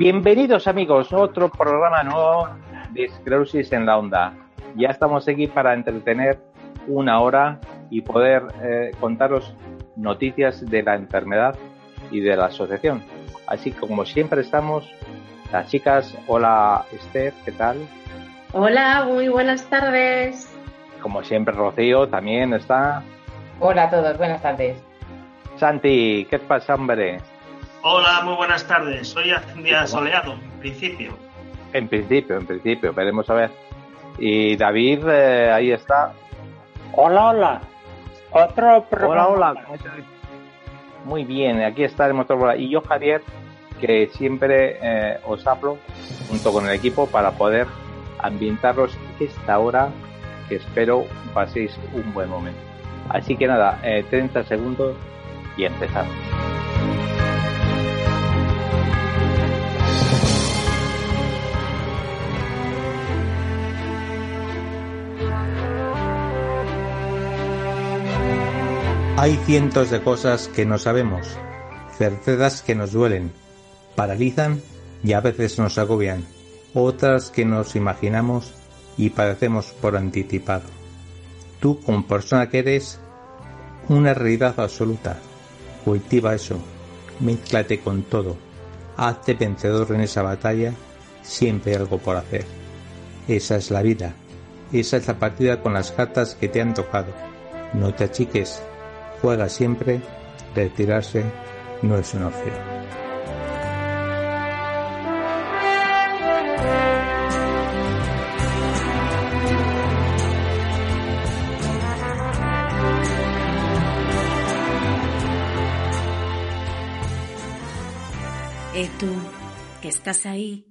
Bienvenidos amigos, otro programa nuevo de Esclerosis en la Onda. Ya estamos aquí para entretener una hora y poder eh, contaros noticias de la enfermedad y de la asociación. Así que como siempre estamos, las chicas, hola Esther, ¿qué tal? Hola, muy buenas tardes. Como siempre Rocío también está. Hola a todos, buenas tardes. Santi, ¿qué pasa hombre? Hola, muy buenas tardes. Hoy hace un día soleado, en principio. En principio, en principio, veremos a ver. Y David, eh, ahí está. Hola, hola. Otro programa. Hola, hola. Muy bien, aquí estaremos todos. Y yo, Javier, que siempre eh, os hablo junto con el equipo para poder ambientaros esta hora que espero paséis un buen momento. Así que nada, 30 eh, segundos y empezamos. Hay cientos de cosas que no sabemos, certezas que nos duelen, paralizan y a veces nos agobian, otras que nos imaginamos y padecemos por anticipado. Tú, como persona que eres, una realidad absoluta, cultiva eso, mezclate con todo, hazte vencedor en esa batalla, siempre hay algo por hacer. Esa es la vida, esa es la partida con las cartas que te han tocado. No te achiques, juega siempre, retirarse no es una opción. Eh, tú, que estás ahí,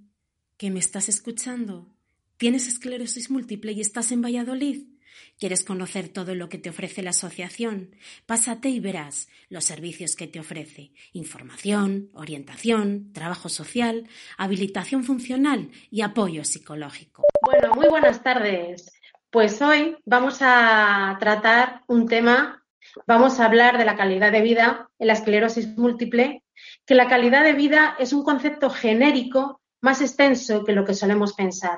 que me estás escuchando, tienes esclerosis múltiple y estás en Valladolid. ¿Quieres conocer todo lo que te ofrece la asociación? Pásate y verás los servicios que te ofrece. Información, orientación, trabajo social, habilitación funcional y apoyo psicológico. Bueno, muy buenas tardes. Pues hoy vamos a tratar un tema, vamos a hablar de la calidad de vida en la esclerosis múltiple, que la calidad de vida es un concepto genérico más extenso que lo que solemos pensar.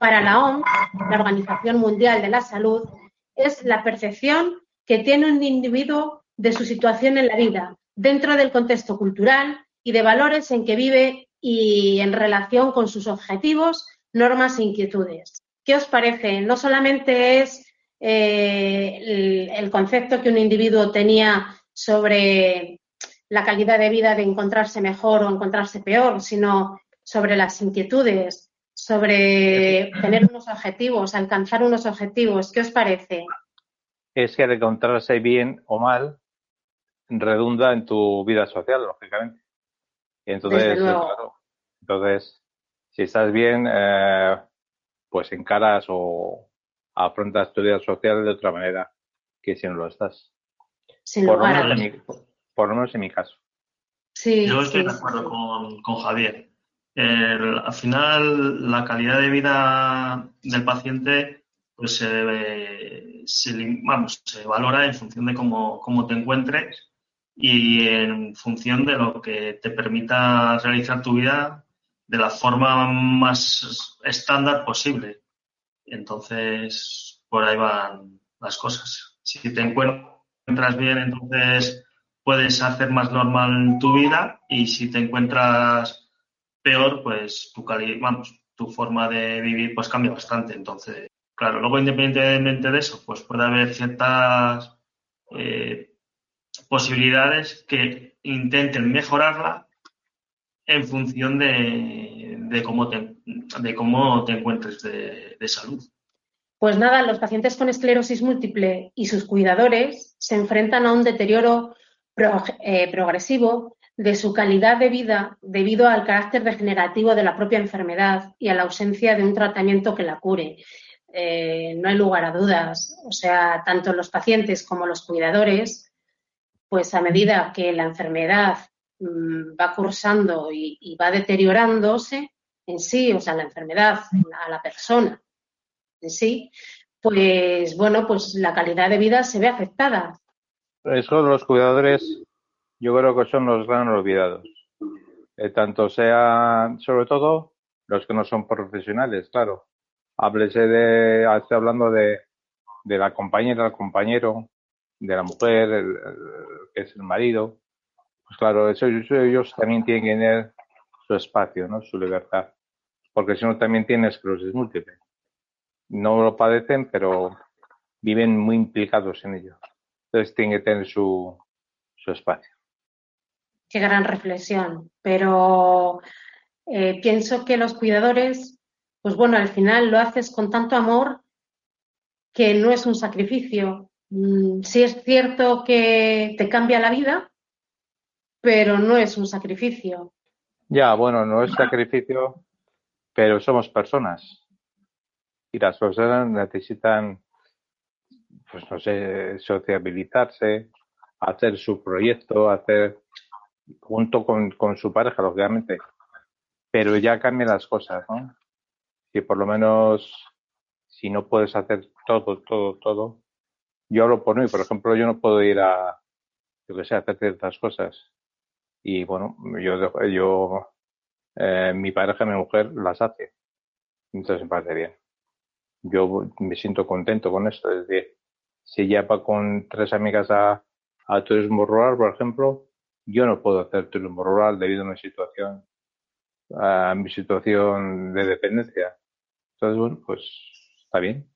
Para la OMS, la Organización Mundial de la Salud, es la percepción que tiene un individuo de su situación en la vida, dentro del contexto cultural y de valores en que vive y en relación con sus objetivos, normas e inquietudes. ¿Qué os parece? No solamente es eh, el, concepto que un individuo tenía sobre la calidad de vida de encontrarse mejor o encontrarse peor, sino sobre las inquietudes, sobre tener unos objetivos, alcanzar unos objetivos. ¿Qué os parece? Es que encontrarse bien o mal redunda en tu vida social, lógicamente. Y entonces, claro, entonces, si estás bien, eh, pues encaras o afrontas tu vida social de otra manera que si no lo estás. por, lo menos en mi, por lo menos en mi caso. Sí, Yo estoy de acuerdo con, con Javier al final la calidad de vida del paciente pues se, vamos, se valora en función de cómo, cómo, te encuentres y en función de lo que te permita realizar tu vida de la forma más estándar posible. Entonces, por ahí van las cosas. Si te encuentras bien, entonces puedes hacer más normal tu vida y si te encuentras peor, pues tu calidad, vamos, tu forma de vivir pues cambia bastante. Entonces, claro, luego independientemente de eso, pues puede haber ciertas eh, posibilidades que intenten mejorarla en función de, cómo te encuentres de, salud. Pues nada, los pacientes con esclerosis múltiple y sus cuidadores se enfrentan a un deterioro eh, progresivo de su calidad de vida debido al carácter degenerativo de la propia enfermedad y a la ausencia de un tratamiento que la cure. Eh, no hay lugar a dudas. O sea, tanto los pacientes como los cuidadores, pues a medida que la enfermedad mm, va cursando y, va deteriorándose en sí, o sea, la enfermedad a la persona en sí, pues bueno, pues la calidad de vida se ve afectada. Eso los cuidadores yo creo que son los gran olvidados. Eh, tanto sea, sobre todo, los que no son profesionales, claro. Háblese de, estoy hablando de, de la compañera, el compañero, de la mujer, el, que es el marido. Pues claro, eso, ellos también tienen que tener su espacio, ¿no? Su libertad. Porque si no, también tienen esclerosis múltiple. No lo padecen, pero viven muy implicados en ello. Entonces tienen que tener su, su espacio qué gran reflexión. Pero eh, pienso que los cuidadores, pues bueno, al final lo haces con tanto amor que no es un sacrificio. Mm, sí es cierto que te cambia la vida, pero no es un sacrificio. Ya, bueno, no es sacrificio, pero somos personas. Y las personas necesitan, pues no sé, sociabilizarse, hacer su proyecto, hacer junto con, con su pareja, lógicamente. Pero ya cambian las cosas, ¿no? Si por lo menos, si no puedes hacer todo, todo, todo. Yo hablo por mí, por ejemplo, yo no puedo ir a, yo que sé, hacer ciertas cosas. Y bueno, yo, yo, eh, mi pareja, mi mujer las hace. Entonces me parece bien. Yo me siento contento con esto. Es decir, si ya va con tres amigas a, a turismo rural, por ejemplo, yo no puedo hacer turismo rural debido a mi situación, a mi situación de dependencia. Entonces, bueno, pues está bien.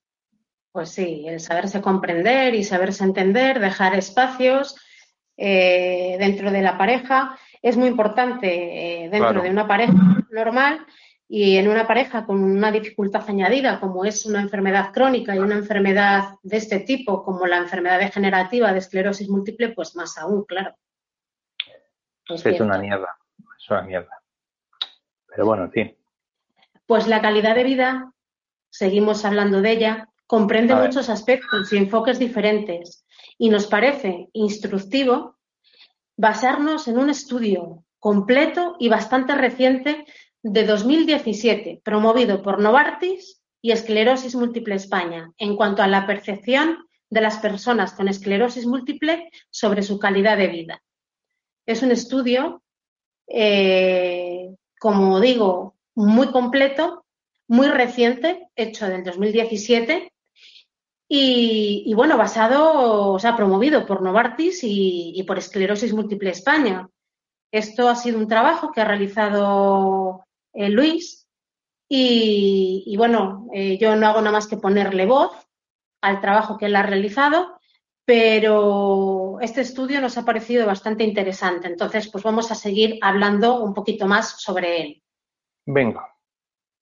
Pues sí, el saberse comprender y saberse entender, dejar espacios eh, dentro de la pareja es muy importante eh, dentro de una pareja normal y en una pareja con una dificultad añadida como es una enfermedad crónica y una enfermedad de este tipo como la enfermedad degenerativa de esclerosis múltiple, pues más aún, claro. Es, una mierda, es una mierda. Pero bueno, en fin. Pues la calidad de vida, seguimos hablando de ella, comprende muchos aspectos y enfoques diferentes y nos parece instructivo basarnos en un estudio completo y bastante reciente de 2017, promovido por Novartis y Esclerosis Múltiple España, en cuanto a la percepción de las personas con esclerosis múltiple sobre su calidad de vida. Es un estudio, eh, como digo, muy completo, muy reciente, hecho en el 2017 y, bueno, basado, o sea, promovido por Novartis y, por Esclerosis Múltiple España. Esto ha sido un trabajo que ha realizado eh, Luis y, bueno, eh, yo no hago nada más que ponerle voz al trabajo que él ha realizado pero este estudio nos ha parecido bastante interesante. Entonces, pues vamos a seguir hablando un poquito más sobre él. Venga.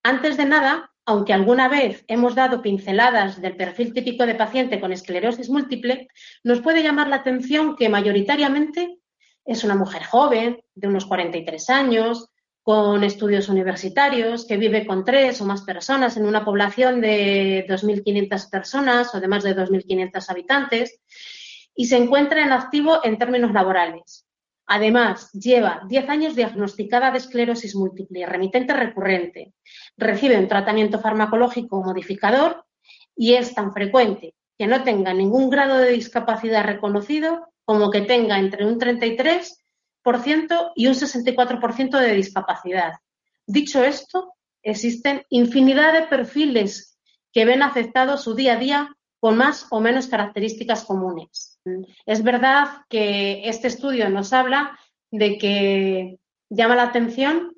Antes de nada, aunque alguna vez hemos dado pinceladas del perfil típico de paciente con esclerosis múltiple, nos puede llamar la atención que mayoritariamente es una mujer joven, de unos 43 años, con estudios universitarios, que vive con tres o más personas en una población de 2.500 personas o de más de 2.500 habitantes y se encuentra en activo en términos laborales. Además, lleva 10 años diagnosticada de esclerosis múltiple remitente recurrente. Recibe un tratamiento farmacológico modificador y es tan frecuente que no tenga ningún grado de discapacidad reconocido como que tenga entre un 33 y un 64% de discapacidad. Dicho esto, existen infinidad de perfiles que ven afectado su día a día con más o menos características comunes. Es verdad que este estudio nos habla de que llama la atención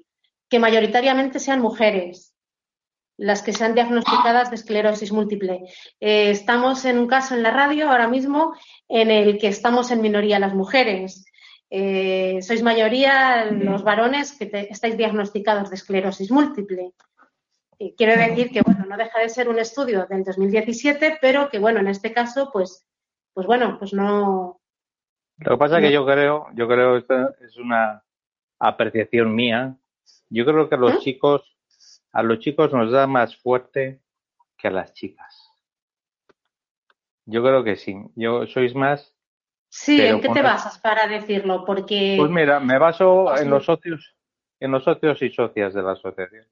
que mayoritariamente sean mujeres las que sean diagnosticadas de esclerosis múltiple. Eh, estamos en un caso en la radio ahora mismo en el que estamos en minoría las mujeres. Eh, sois mayoría los varones que estáis diagnosticados de esclerosis múltiple. quiero decir que, bueno, no deja de ser un estudio del 2017, pero que, bueno, en este caso, pues, pues bueno, pues no. Lo que pasa es que yo creo, yo creo que es una apreciación mía. Yo creo que a los ¿Eh? chicos, a los chicos nos da más fuerte que a las chicas. Yo creo que sí. Yo sois más. Sí, ¿en qué te basas para decirlo? Porque. Pues mira, me baso en los socios, en los socios y socias de la asociación.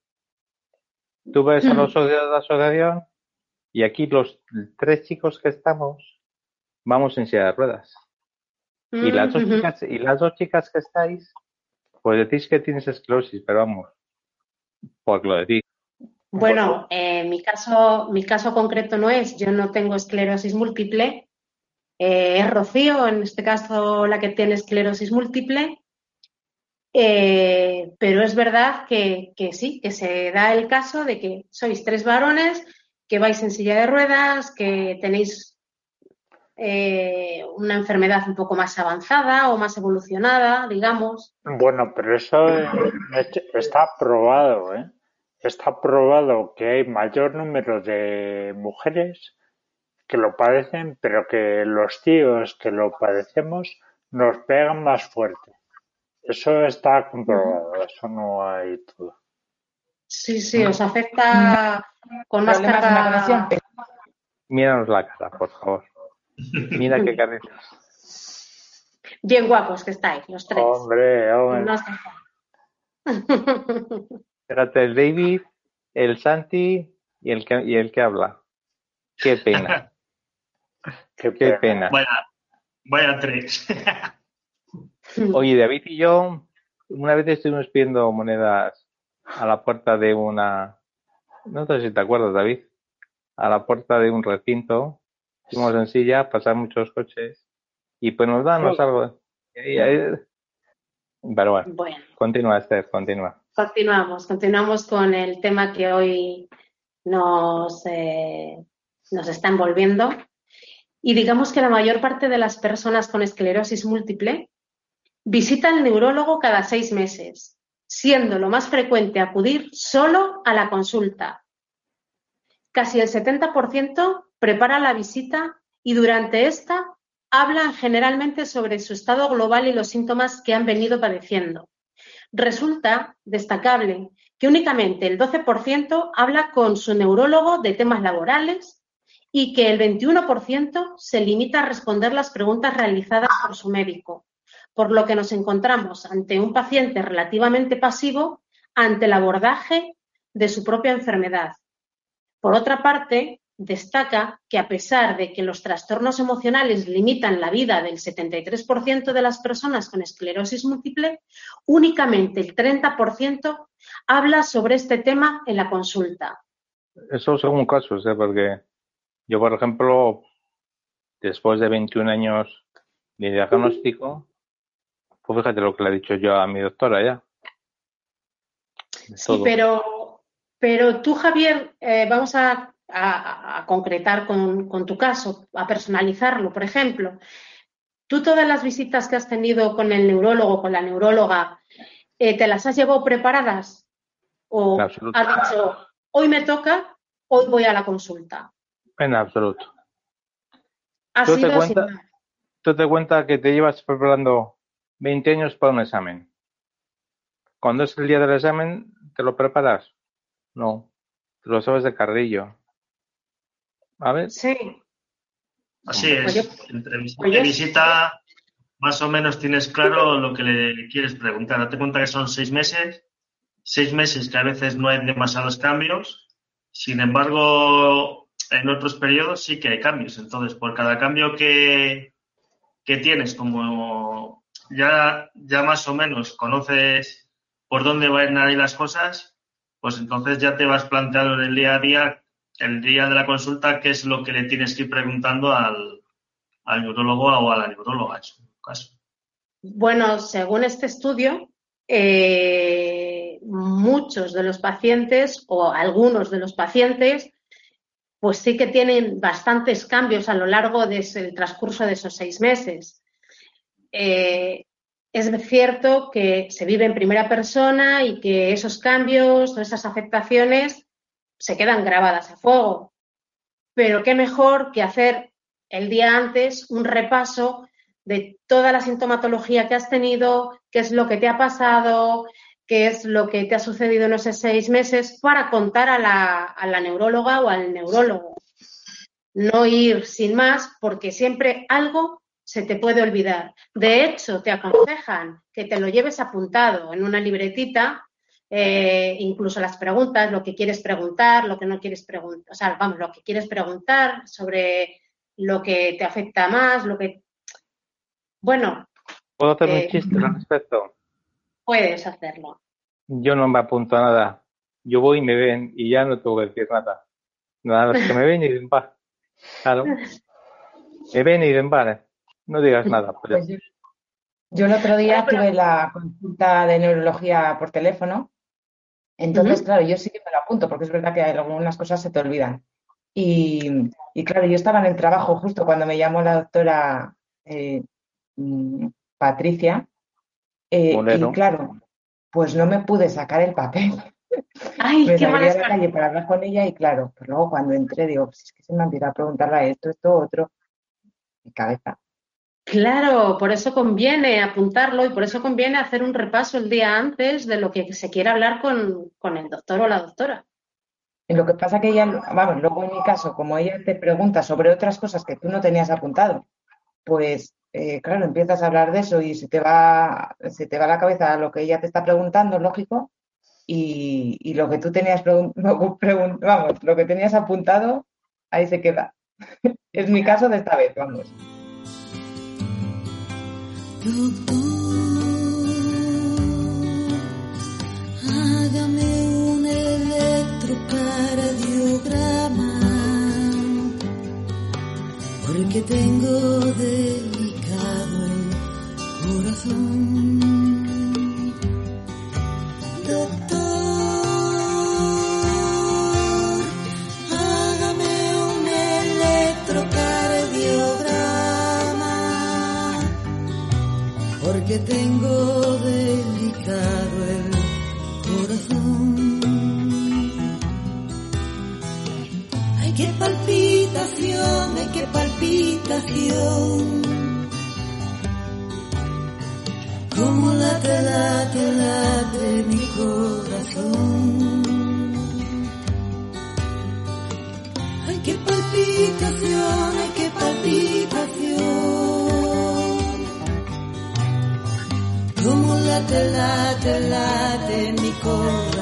Tú ves a los socios de la asociación y aquí los tres chicos que estamos vamos en silla de ruedas. Y las dos chicas, y las dos chicas que estáis, pues decís que tienes esclerosis, pero vamos, porque lo decís. Bueno, eh, mi caso, mi caso concreto no es, yo no tengo esclerosis múltiple, eh, es Rocío, en este caso la que tiene esclerosis múltiple, eh, pero es verdad que, sí, que se da el caso de que sois tres varones, que vais en silla de ruedas, que tenéis una enfermedad un poco más avanzada o más evolucionada, digamos. Bueno, pero eso está probado, ¿eh? Está probado que hay mayor número de mujeres que lo padecen, pero que los tíos que lo padecemos nos pegan más fuerte. Eso está comprobado, eso no hay duda. Sí, sí, os afecta con más carga. Míranos la cara, por favor. Mira qué cabezas. Bien guapos que estáis, los tres. Hombre, hombre. Espérate, el David, el Santi y el que, y el que habla. Qué pena. Qué pena. Vaya, vaya tres. Oye, David y yo, una vez estuvimos pidiendo monedas a la puerta de una. No sé si te acuerdas, David. A la puerta de un recinto. Fuimos en silla, pasan muchos coches. Y pues nos dan algo. Pero bueno, bueno. continúa, Esther, continúa. Continuamos, continuamos con el tema que hoy nos, eh, nos está envolviendo. Y digamos que la mayor parte de las personas con esclerosis múltiple visitan al neurólogo cada seis meses, siendo lo más frecuente acudir solo a la consulta. Casi el 70% prepara la visita y durante esta hablan generalmente sobre su estado global y los síntomas que han venido padeciendo. Resulta destacable que únicamente el 12% habla con su neurólogo de temas laborales y que el 21% se limita a responder las preguntas realizadas por su médico, por lo que nos encontramos ante un paciente relativamente pasivo ante el abordaje de su propia enfermedad. Por otra parte, destaca que a pesar de que los trastornos emocionales limitan la vida del 73% de las personas con esclerosis múltiple, únicamente el 30% habla sobre este tema en la consulta. Eso según casos, ¿eh? porque yo, por ejemplo, después de 21 años de diagnóstico, pues fíjate lo que le he dicho yo a mi doctora ya. Sí, pero, pero tú, Javier, eh, vamos a a, concretar con, tu caso, a personalizarlo. Por ejemplo, tú todas las visitas que has tenido con el neurólogo, con la neuróloga, eh, ¿te las has llevado preparadas? ¿O has dicho, hoy me toca, hoy voy a la consulta? En absoluto. ¿Tú te, cuenta, tú te cuenta que te llevas preparando 20 años para un examen. Cuando es el día del examen, ¿te lo preparas? No, te lo sabes de carrillo. A ver. Sí. Así es. Entre visita, más o menos tienes claro lo que le quieres preguntar. Date cuenta que son seis meses, seis meses que a veces no hay demasiados cambios. Sin embargo, en otros periodos sí que hay cambios. Entonces, por cada cambio que, que tienes, como ya, ya más o menos conoces por dónde van a ir las cosas, pues entonces ya te vas planteando en el día a día el día de la consulta, ¿qué es lo que le tienes que ir preguntando al, al neurólogo o a la neuróloga en su caso? Bueno, según este estudio, eh, muchos de los pacientes o algunos de los pacientes, pues sí que tienen bastantes cambios a lo largo del transcurso de esos seis meses. Eh, es cierto que se vive en primera persona y que esos cambios o esas afectaciones se quedan grabadas a fuego. Pero qué mejor que hacer el día antes un repaso de toda la sintomatología que has tenido, qué es lo que te ha pasado, qué es lo que te ha sucedido en esos seis meses para contar a la, a la neuróloga o al neurólogo. No ir sin más porque siempre algo se te puede olvidar. De hecho, te aconsejan que te lo lleves apuntado en una libretita, eh, incluso las preguntas, lo que quieres preguntar, lo que no quieres preguntar, o sea, vamos, lo que quieres preguntar sobre lo que te afecta más, lo que... Bueno. ¿Puedo hacer un eh, chiste al respecto? Puedes hacerlo. Yo no me apunto a nada. Yo voy y me ven y ya no tengo que decir nada. Nada más que me ven y dicen, va. Claro. Me ven y dicen, vale. No digas nada. Pues yo, el otro día tuve la consulta de neurología por teléfono. Entonces, claro, yo sí que me lo apunto porque es verdad que algunas cosas se te olvidan. Y, claro, yo estaba en el trabajo justo cuando me llamó la doctora eh, mm, Patricia. Eh, y claro, pues no me pude sacar el papel. Ay, me qué salí a la calle para hablar con ella y claro, pues luego cuando entré digo, pues es que se me olvidado preguntarle esto, esto, otro. Mi cabeza. Claro, por eso conviene apuntarlo y por eso conviene hacer un repaso el día antes de lo que se quiera hablar con, con el doctor o la doctora. Y lo que pasa que ella, vamos, luego en mi caso, como ella te pregunta sobre otras cosas que tú no tenías apuntado, pues eh, claro, empiezas a hablar de eso y se te va, se te va a la cabeza lo que ella te está preguntando, lógico, y, lo que tú tenías vamos, lo que tenías apuntado, ahí se queda. es mi caso de esta vez, vamos. Hágame un electrocardiograma, porque tengo el corazón. que tengo delicado el corazón. Ay, qué palpitación, ay, qué palpitación. Como late, late, late mi corazón. Ay, qué palpitación, ay, qué palpitación. como late, late, late mi corazón.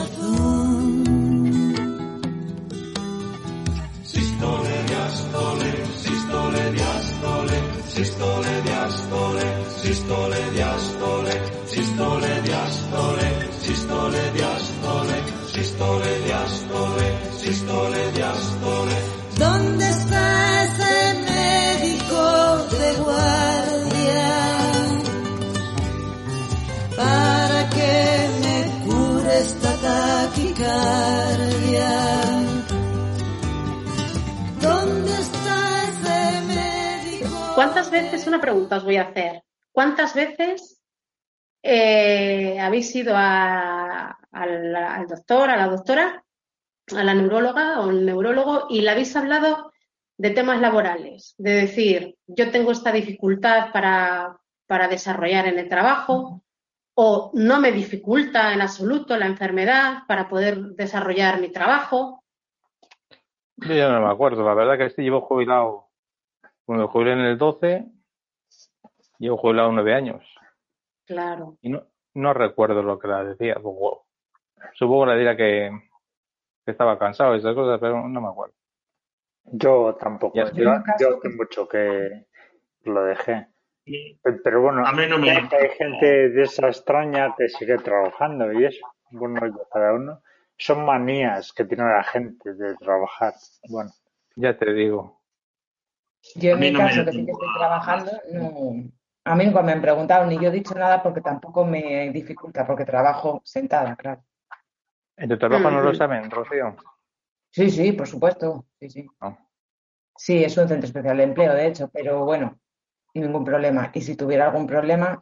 ¿Dónde está ese médico de guardia? para que me cure esta taquicardia. ¿Dónde está ese médico? ¿Cuántas veces, una pregunta os voy a hacer, cuántas veces eh, habéis ido al, al doctor, a la doctora, a la neuróloga o el neurólogo y le habéis hablado de temas laborales, de decir, yo tengo esta dificultad para, para desarrollar en el trabajo, o no me dificulta en absoluto la enfermedad para poder desarrollar mi trabajo. Yo ya no me acuerdo, la verdad que este llevo jubilado, cuando jubilé en el 12, llevo jubilado nueve años. Claro. Y no, no recuerdo lo que la decía. Supongo que le diría que, estaba cansado y esas cosas, pero no me acuerdo. Yo tampoco. Yo, yo hace mucho que lo dejé. Pero bueno, hay gente de esa extraña que sigue trabajando y es bueno, cada uno. Son manías que tiene la gente de trabajar. Bueno, ya te digo. Yo en mi caso, que sí que estoy trabajando, a mí nunca me han preguntado, ni yo he dicho nada porque tampoco me dificulta, porque trabajo sentada, claro. ¿En tu trabajo no lo saben, Rocío? Sí, sí, por supuesto. Sí, sí. Ah. Sí, es un centro especial de empleo, de hecho, pero bueno, ningún problema. Y si tuviera algún problema,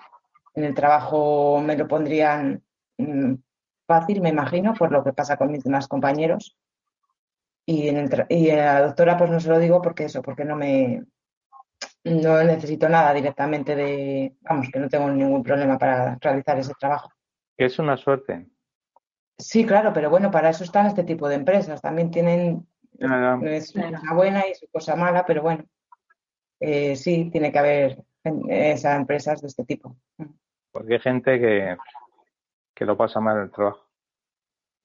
en el trabajo me lo pondrían mm, fácil, me imagino, por lo que pasa con mis demás compañeros. Y, en el y a la doctora pues no se lo digo porque eso, porque no me no necesito nada directamente de, vamos, que no tengo ningún problema para realizar ese trabajo. Es una suerte. Sí, claro, pero bueno, para eso están este tipo de empresas. También tienen es una buena y su cosa mala, pero bueno, eh, sí, tiene que haber esas empresas de este tipo. Porque hay gente que, que lo pasa mal en el trabajo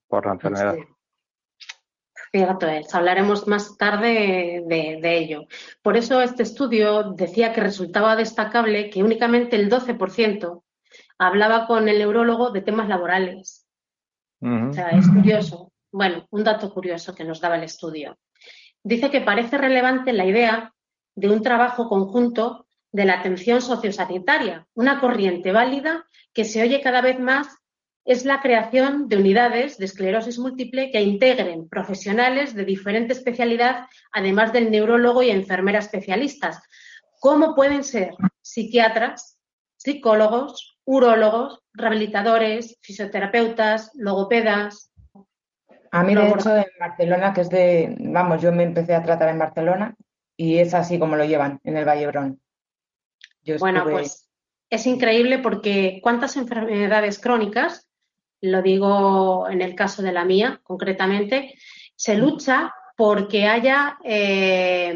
por la enfermedad. Cierto es, hablaremos más tarde de, ello. Por eso este estudio decía que resultaba destacable que únicamente el 12% hablaba con el neurólogo de temas laborales. O sea, es curioso. Bueno, un dato curioso que nos daba el estudio. Dice que parece relevante la idea de un trabajo conjunto de la atención sociosanitaria, una corriente válida que se oye cada vez más es la creación de unidades de esclerosis múltiple que integren profesionales de diferente especialidad, además del neurólogo y enfermera especialistas, como pueden ser psiquiatras, psicólogos, urólogos, rehabilitadores, fisioterapeutas, logopedas. A mí, de hecho, en Barcelona, que es de, vamos, yo me empecé a tratar en Barcelona y es así como lo llevan en el Vallebrón. Bueno, pues es increíble porque cuántas enfermedades crónicas lo digo en el caso de la mía concretamente, se lucha porque haya eh,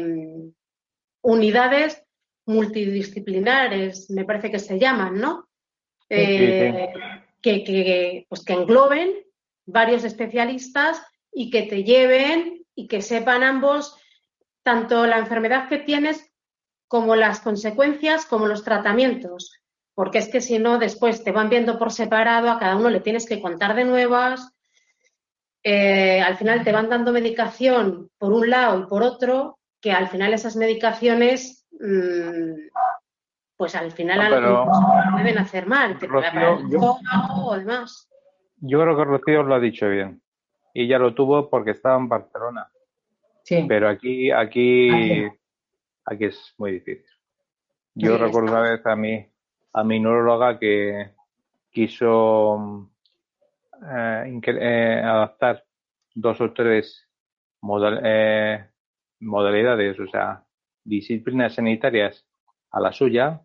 unidades multidisciplinares, me parece que se llaman, ¿no? Eh, que, pues que engloben varios especialistas y que te lleven y que sepan ambos tanto la enfermedad que tienes como las consecuencias, como los tratamientos. Porque es que si no, después te van viendo por separado, a cada uno le tienes que contar de nuevas, eh, al final te van dando medicación por un lado y por otro, que al final esas medicaciones, mm, pues al final no, pueden hacer mal, te yo, o demás. Yo creo que Rocío lo ha dicho bien. Y ya lo tuvo porque estaba en Barcelona. Sí. Pero aquí, aquí, aquí es muy difícil. Yo recuerdo una vez a mí, a mi neuróloga que quiso eh, eh, adaptar dos o tres eh, modalidades, o sea, disciplinas sanitarias a la suya.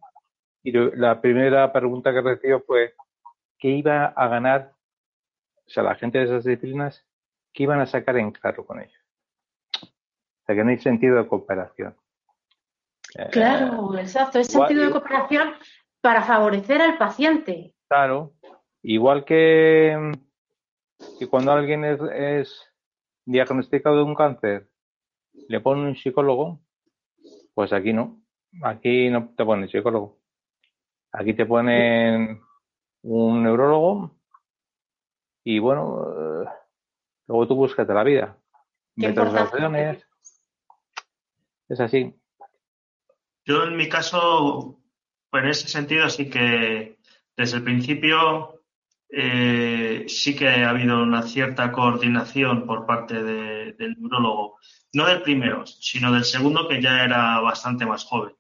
Y la primera pregunta que recibió fue, ¿qué iba a ganar, o sea, la gente de esas disciplinas, qué iban a sacar en claro con ello? O sea, que no hay sentido de cooperación. Claro, exacto, es sentido de cooperación para favorecer al paciente. Claro, igual que, que cuando alguien es, diagnosticado de un cáncer, le ponen un psicólogo, pues aquí no, aquí no te ponen psicólogo. Aquí te ponen un neurólogo y bueno, eh, luego tú buscas la vida. Metas Es así. Yo en mi caso pues en ese sentido sí que desde el principio eh, sí que ha habido una cierta coordinación por parte del neurólogo, no del primero, sino del segundo que ya era bastante más joven.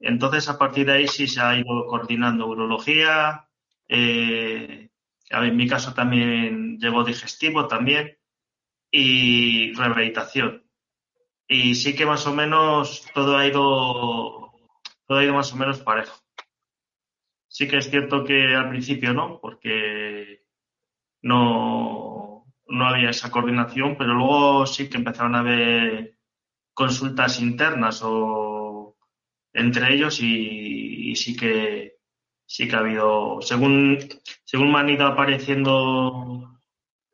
Entonces, a partir de ahí sí se ha ido coordinando urología, eh, en mi caso también llegó digestivo también, y rehabilitación. Y sí que más o menos todo ha ido, todo ha ido más o menos parejo. Sí que es cierto que al principio no, porque no, no había esa coordinación, pero luego sí que empezaron a haber consultas internas o entre ellos y, sí que sí que ha habido según según me han ido apareciendo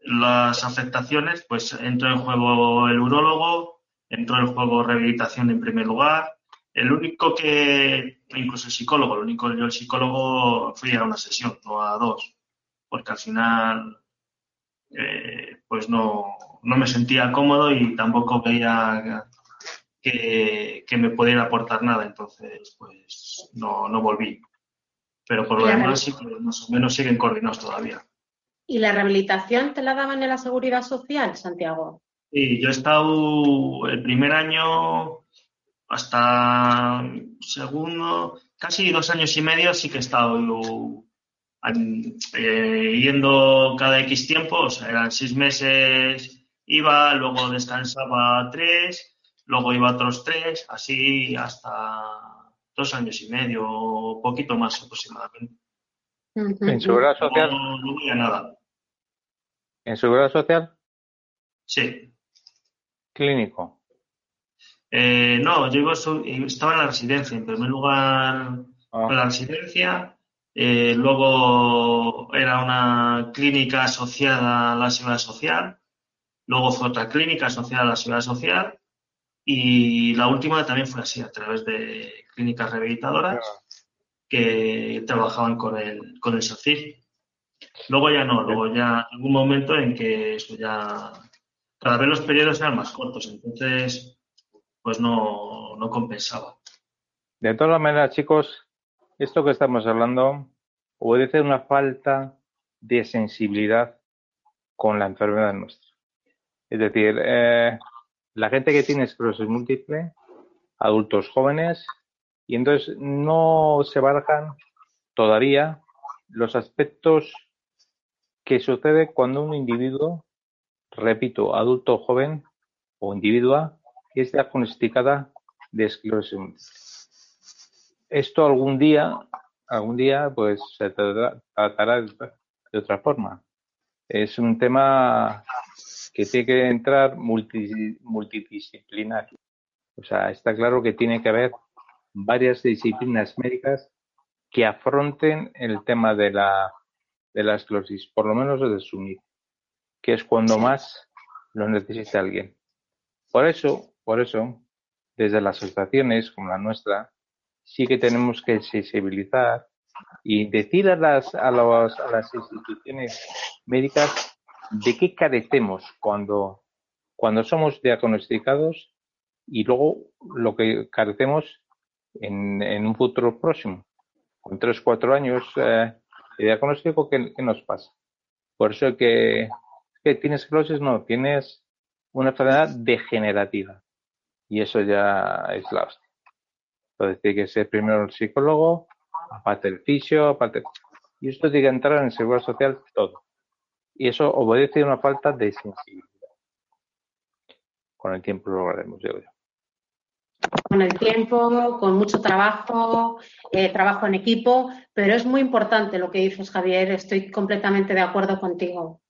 las afectaciones pues entró en juego el urólogo entró en juego rehabilitación en primer lugar. El único que, incluso el psicólogo, el único yo el psicólogo fui a una sesión, no a dos, porque al final eh, pues no, no me sentía cómodo y tampoco veía que, me pudiera aportar nada, entonces pues no, no volví. Pero por lo demás sí que más o menos siguen coordinados todavía. ¿Y la rehabilitación te la daban en la seguridad social, Santiago? Sí, yo he estado el primer año hasta segundo, casi dos años y medio sí que he estado eh, yendo cada X tiempo, o sea, eran seis meses iba, luego descansaba tres, luego iba otros tres, así hasta dos años y medio, o poquito más aproximadamente. ¿En seguridad social? No, no veía nada. ¿En seguridad social? Sí. Clínico. Eh, no, yo iba, estaba en la residencia. En primer lugar, Ah. en la residencia. eh, luego era una clínica asociada a la seguridad social. Luego fue otra clínica asociada a la seguridad social. Y la última también fue así, a través de clínicas rehabilitadoras que trabajaban con el, con el SOCIR. Luego ya no, luego ya en un momento en que eso ya cada vez los periodos eran más cortos, entonces pues no, no compensaba. De todas maneras, chicos, esto que estamos hablando obedece a una falta de sensibilidad con la enfermedad nuestra. Es decir, eh, la gente que tiene esclerosis múltiple, adultos jóvenes, y entonces no se barajan todavía los aspectos que sucede cuando un individuo, repito, adulto joven o individua, es diagnosticada de esclerosis múltiple. Esto algún día, algún día, pues se tratará, de otra forma. Es un tema que tiene que entrar multi- multidisciplinar. O sea, está claro que tiene que haber varias disciplinas médicas que afronten el tema de la, de la esclerosis, por lo menos desde su inicio, que es cuando más lo necesita alguien. Por eso, por eso, desde las asociaciones como la nuestra, sí que tenemos que sensibilizar y decir a las, a los- a las instituciones médicas de qué carecemos cuando, cuando somos diagnosticados y luego lo que carecemos en, un futuro próximo. Con tres, cuatro años eh, de diagnóstico, ¿qué, nos pasa? Por eso que, que tienes esclerosis, no, tienes una enfermedad degenerativa. Y eso ya es la hostia. Entonces tiene que ser primero el psicólogo, aparte el fisio, aparte... Y esto tiene que entrar en seguridad social todo. Y eso obedece a una falta de sensibilidad. Con el tiempo lo lograremos, yo creo. con el tiempo, con mucho trabajo, eh, trabajo en equipo, pero es muy importante lo que dices, Javier. Estoy completamente de acuerdo contigo.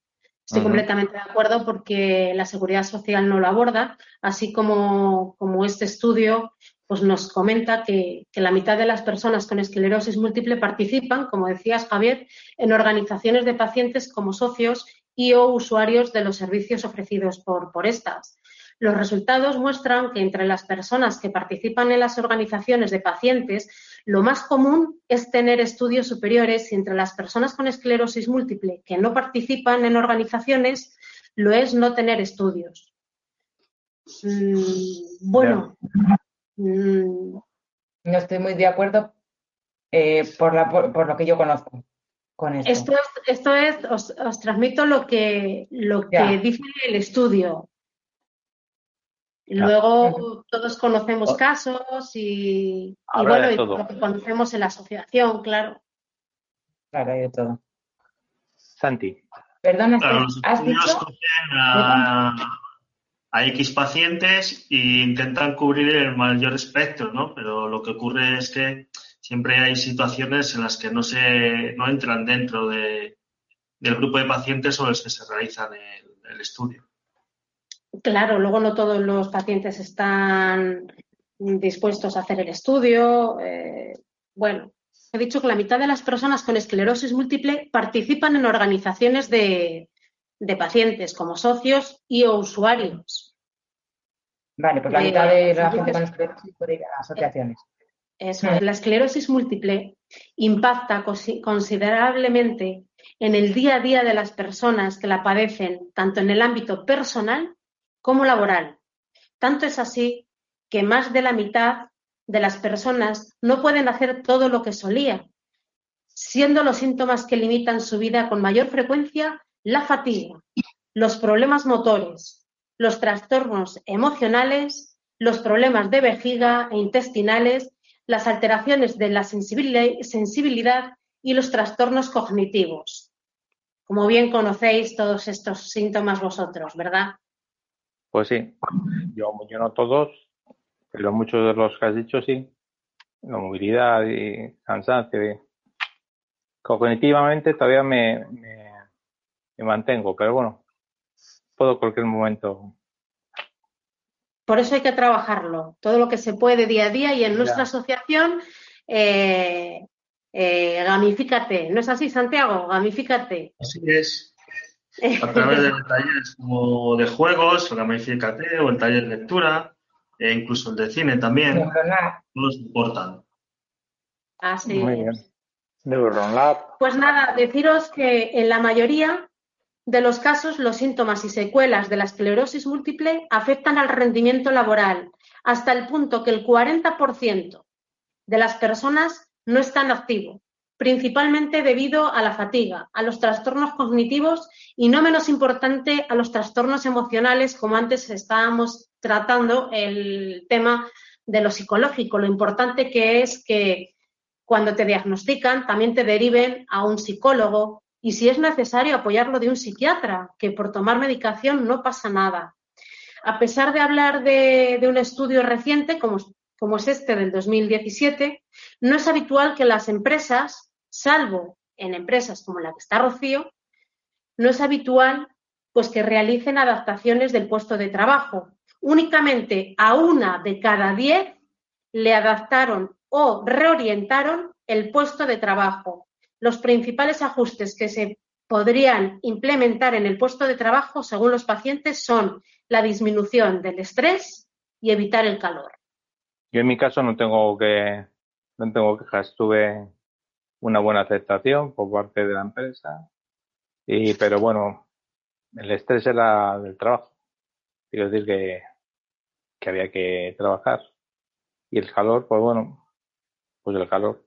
Estoy completamente de acuerdo porque la seguridad social no lo aborda, así como, como este estudio pues nos comenta que, la mitad de las personas con esclerosis múltiple participan, como decías, Javier, en organizaciones de pacientes como socios y o usuarios de los servicios ofrecidos por, por estas. Los resultados muestran que entre las personas que participan en las organizaciones de pacientes, lo más común es tener estudios superiores y entre las personas con esclerosis múltiple que no participan en organizaciones, lo es no tener estudios. Mm, bueno, mm, No estoy muy de acuerdo eh, por, la, por, por lo que yo conozco con esto. esto es, esto es os, os transmito lo que, lo que Ya. dice el estudio. Luego todos conocemos casos y, bueno, y lo que conocemos en la asociación, claro. Claro, hay de todo. Santi. Perdona, ¿has dicho? A, X pacientes e intentan cubrir el mayor espectro, ¿no? Pero lo que ocurre es que siempre hay situaciones en las que no se no entran dentro de, del grupo de pacientes sobre los que se realiza el, el estudio. Claro, luego no todos los pacientes están dispuestos a hacer el estudio. eh, bueno, he dicho que la mitad de las personas con esclerosis múltiple participan en organizaciones de, de pacientes como socios y o usuarios. Vale, pues la Eh, mitad de la gente con esclerosis puede ir a asociaciones. Eso es, la esclerosis múltiple impacta considerablemente en el día a día de las personas que la padecen, tanto en el ámbito personal como laboral. Tanto es así que más de la mitad de las personas no pueden hacer todo lo que solía, siendo los síntomas que limitan su vida con mayor frecuencia la fatiga, los problemas motores, los trastornos emocionales, los problemas de vejiga e intestinales, las alteraciones de la sensibili- sensibilidad y los trastornos cognitivos. Como bien conocéis todos estos síntomas vosotros, ¿verdad? Pues sí, yo, yo no todos, pero muchos de los que has dicho sí. La movilidad y cansancio. Cognitivamente todavía me, me, mantengo, pero bueno, puedo cualquier momento. Por eso hay que trabajarlo, todo lo que se puede día a día y en nuestra asociación eh, eh, gamifícate. ¿No es así, Santiago? Gamifícate. Así es. A través de talleres como de juegos, o gamifícate, o el taller de lectura, e incluso el de cine también, nos importan. Así Muy bien. Pues nada, deciros que en la mayoría de los casos los síntomas y secuelas de la esclerosis múltiple afectan al rendimiento laboral, hasta el punto que el 40% de las personas no están activos, principalmente debido a la fatiga, a los trastornos cognitivos y no menos importante a los trastornos emocionales, como antes estábamos tratando el tema de lo psicológico, lo importante que es que cuando te diagnostican también te deriven a un psicólogo y si es necesario apoyarlo de un psiquiatra, que por tomar medicación no pasa nada. A pesar de hablar de, un estudio reciente, como, como es este del 2017, no es habitual que las empresas, salvo en empresas como la que está Rocío, no es habitual pues que realicen adaptaciones del puesto de trabajo. Únicamente a una de cada diez le adaptaron o reorientaron el puesto de trabajo. Los principales ajustes que se podrían implementar en el puesto de trabajo, según los pacientes, son la disminución del estrés y evitar el calor. Yo en mi caso no tengo que no tengo quejas. Tuve una buena aceptación por parte de la empresa, y, pero bueno, el estrés era del trabajo. Quiero decir que, que había que trabajar. Y el calor, pues bueno, pues el calor.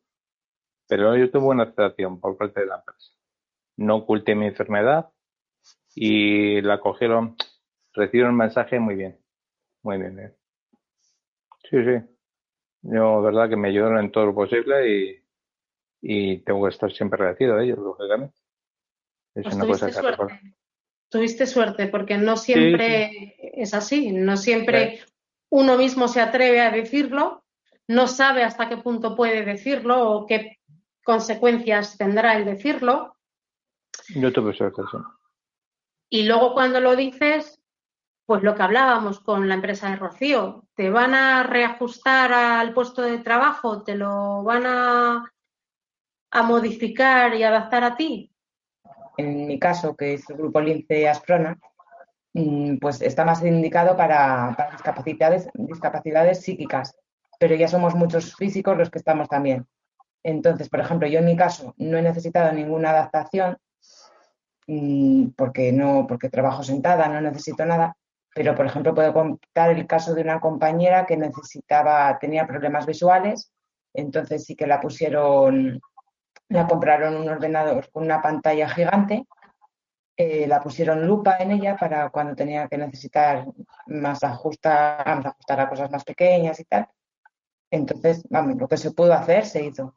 Pero yo tuve buena aceptación por parte de la empresa. No oculté mi enfermedad y la cogieron, recibieron el mensaje muy bien. Muy bien, bien. Sí, sí. Yo, verdad, que me ayudaron en todo lo posible y, y tengo que estar siempre agradecido a ellos, lógicamente. Es pues una cosa que suerte. Tuviste suerte, porque no siempre es así, no siempre uno mismo se atreve a decirlo, no sabe hasta qué punto puede decirlo o qué consecuencias tendrá el decirlo. Yo tuve suerte, sí. Y luego cuando lo dices, pues lo que hablábamos con la empresa de Rocío, ¿te van a reajustar al puesto de trabajo? ¿Te lo van a, a modificar y adaptar a ti? En mi caso, que es el grupo Lince Asprona, mm, pues está más indicado para, para discapacidades, discapacidades psíquicas, pero ya somos muchos físicos los que estamos también. Entonces, por ejemplo, yo en mi caso no he necesitado ninguna adaptación mm, porque no, porque trabajo sentada, no necesito nada, pero, por ejemplo, puedo contar el caso de una compañera que necesitaba, tenía problemas visuales, entonces sí que la pusieron, la compraron un ordenador con una pantalla gigante, eh, la pusieron lupa en ella para cuando tenía que necesitar más ajustar, ajustar a cosas más pequeñas y tal. Entonces, vamos, lo que se pudo hacer se hizo.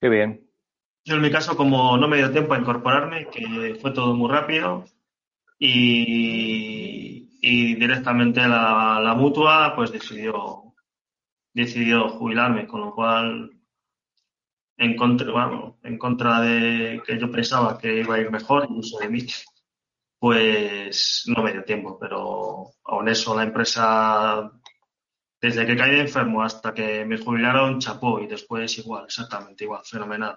Qué bien. Yo en mi caso, como no me dio tiempo a incorporarme, que fue todo muy rápido, y, directamente la, mutua pues decidió decidió jubilarme, con lo cual en contra, bueno, en contra de que yo pensaba que iba a ir mejor, incluso de mí, pues no me dio tiempo, pero aún eso la empresa, desde que caí de enfermo hasta que me jubilaron, chapó y después igual, exactamente igual, fenomenal.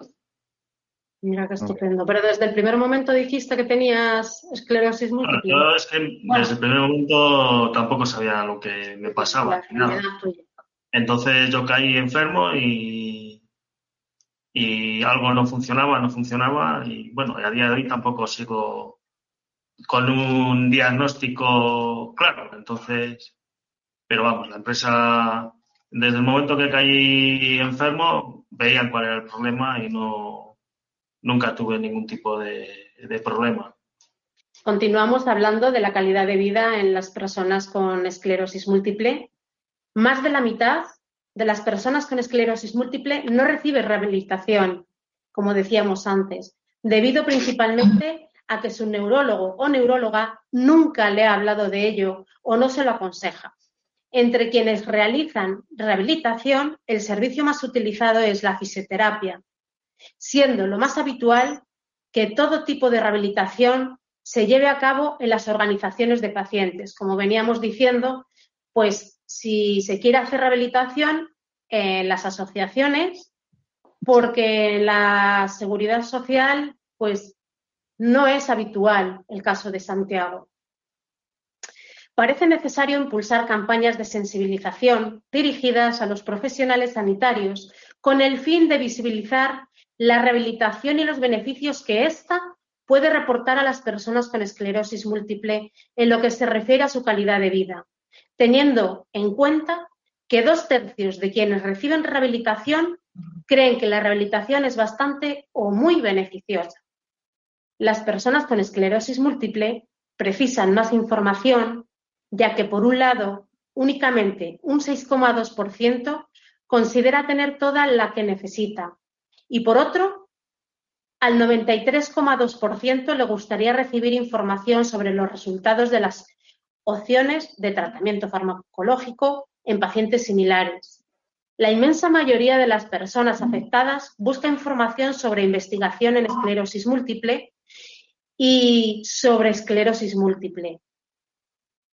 Mira qué estupendo. Pero desde el primer momento dijiste que tenías esclerosis múltiple. yo es que desde el primer momento tampoco sabía lo que me pasaba. Entonces yo caí enfermo y, y algo no funcionaba, no funcionaba. Y bueno, a día de hoy tampoco sigo con un diagnóstico claro. Entonces, pero vamos, la empresa, desde el momento que caí enfermo, veían cuál era el problema y no nunca tuve ningún tipo de, problema. Continuamos hablando de la calidad de vida en las personas con esclerosis múltiple. Más de la mitad de las personas con esclerosis múltiple no recibe rehabilitación, como decíamos antes, debido principalmente a que su neurólogo o neuróloga nunca le ha hablado de ello o no se lo aconseja. Entre quienes realizan rehabilitación, el servicio más utilizado es la fisioterapia, siendo lo más habitual que todo tipo de rehabilitación se lleve a cabo en las organizaciones de pacientes. Como veníamos diciendo, pues si se quiere hacer rehabilitación en las asociaciones, porque la seguridad social, pues no es habitual el caso de Santiago. Parece necesario impulsar campañas de sensibilización dirigidas a los profesionales sanitarios con el fin de visibilizar la rehabilitación y los beneficios que ésta puede reportar a las personas con esclerosis múltiple en lo que se refiere a su calidad de vida, teniendo en cuenta que dos tercios de quienes reciben rehabilitación creen que la rehabilitación es bastante o muy beneficiosa. Las personas con esclerosis múltiple precisan más información, ya que por un lado, únicamente un 6,2% considera tener toda la que necesita y por otro, al 93,2% le gustaría recibir información sobre los resultados de las opciones de tratamiento farmacológico en pacientes similares. La inmensa mayoría de las personas afectadas busca información sobre investigación en esclerosis múltiple y sobre esclerosis múltiple,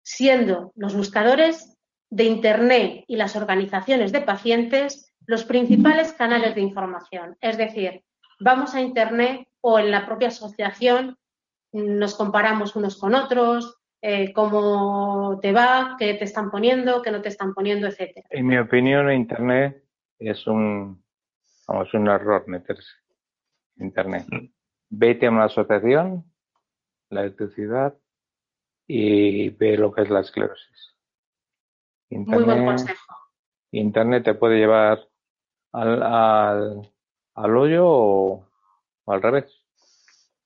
siendo los buscadores de Internet y las organizaciones de pacientes los principales canales de información. Es decir, vamos a Internet o en la propia asociación nos comparamos unos con otros, eh, cómo te va, qué te están poniendo, qué no te están poniendo, etcétera. En mi opinión, Internet es un, vamos, un error meterse. Internet. Vete a una asociación, la electricidad y ve lo que es la esclerosis. Internet, Muy buen consejo. Internet te puede llevar al, al, al hoyo o, al revés.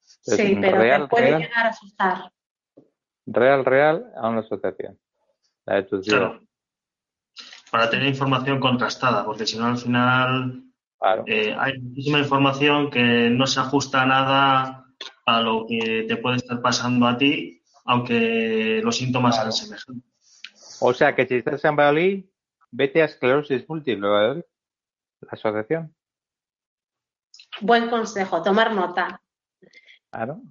sí, pero te puede llegar a asustar real, real a una asociación. La de claro. Para tener información contrastada, porque si no al final eh, hay muchísima información que no se ajusta a nada a lo que te puede estar pasando a ti, aunque los síntomas sean semejantes. O sea que si estás en Valladolid, vete a esclerosis múltiple, la asociación. Buen consejo, tomar nota. Claro.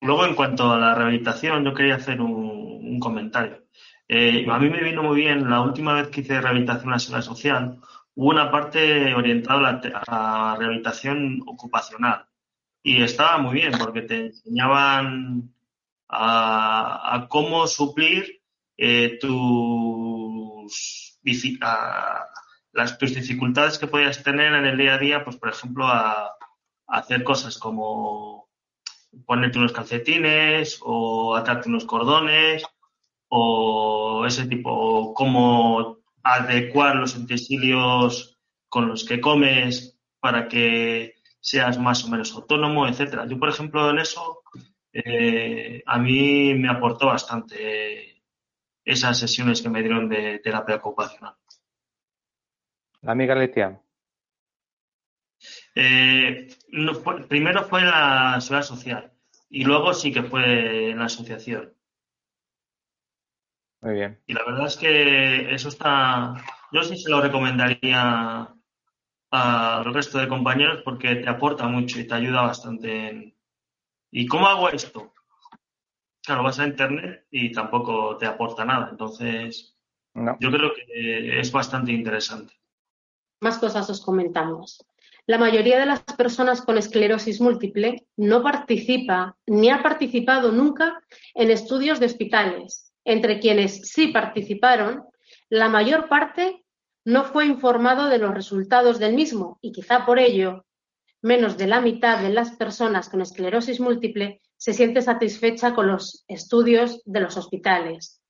Luego, en cuanto a la rehabilitación, yo quería hacer un, comentario. Eh, a mí me vino muy bien, la última vez que hice rehabilitación en la seguridad social, hubo una parte orientada a la, rehabilitación ocupacional. Y estaba muy bien porque te enseñaban a, cómo suplir eh, tus, las, tus dificultades que podías tener en el día a día, pues por ejemplo, a hacer cosas como ponerte unos calcetines o atarte unos cordones o ese tipo, cómo adecuar los utensilios con los que comes para que seas más o menos autónomo, etcétera. Yo, por ejemplo, en eso eh, a mí me aportó bastante esas sesiones que me dieron de terapia ocupacional. La amiga Letia. Eh, primero fue en la seguridad social y luego sí que fue en la asociación. Muy bien. Y la verdad es que eso está. Yo sí se lo recomendaría al resto de compañeros porque te aporta mucho y te ayuda bastante. ¿Y cómo hago esto? Claro, vas a internet y tampoco te aporta nada. Entonces, yo creo que es bastante interesante. Más cosas os comentamos. La mayoría de las personas con esclerosis múltiple no participa ni ha participado nunca en estudios de hospitales. Entre quienes sí participaron, la mayor parte no fue informado de los resultados del mismo y quizá por ello menos de la mitad de las personas con esclerosis múltiple se siente satisfecha con los estudios de los hospitales.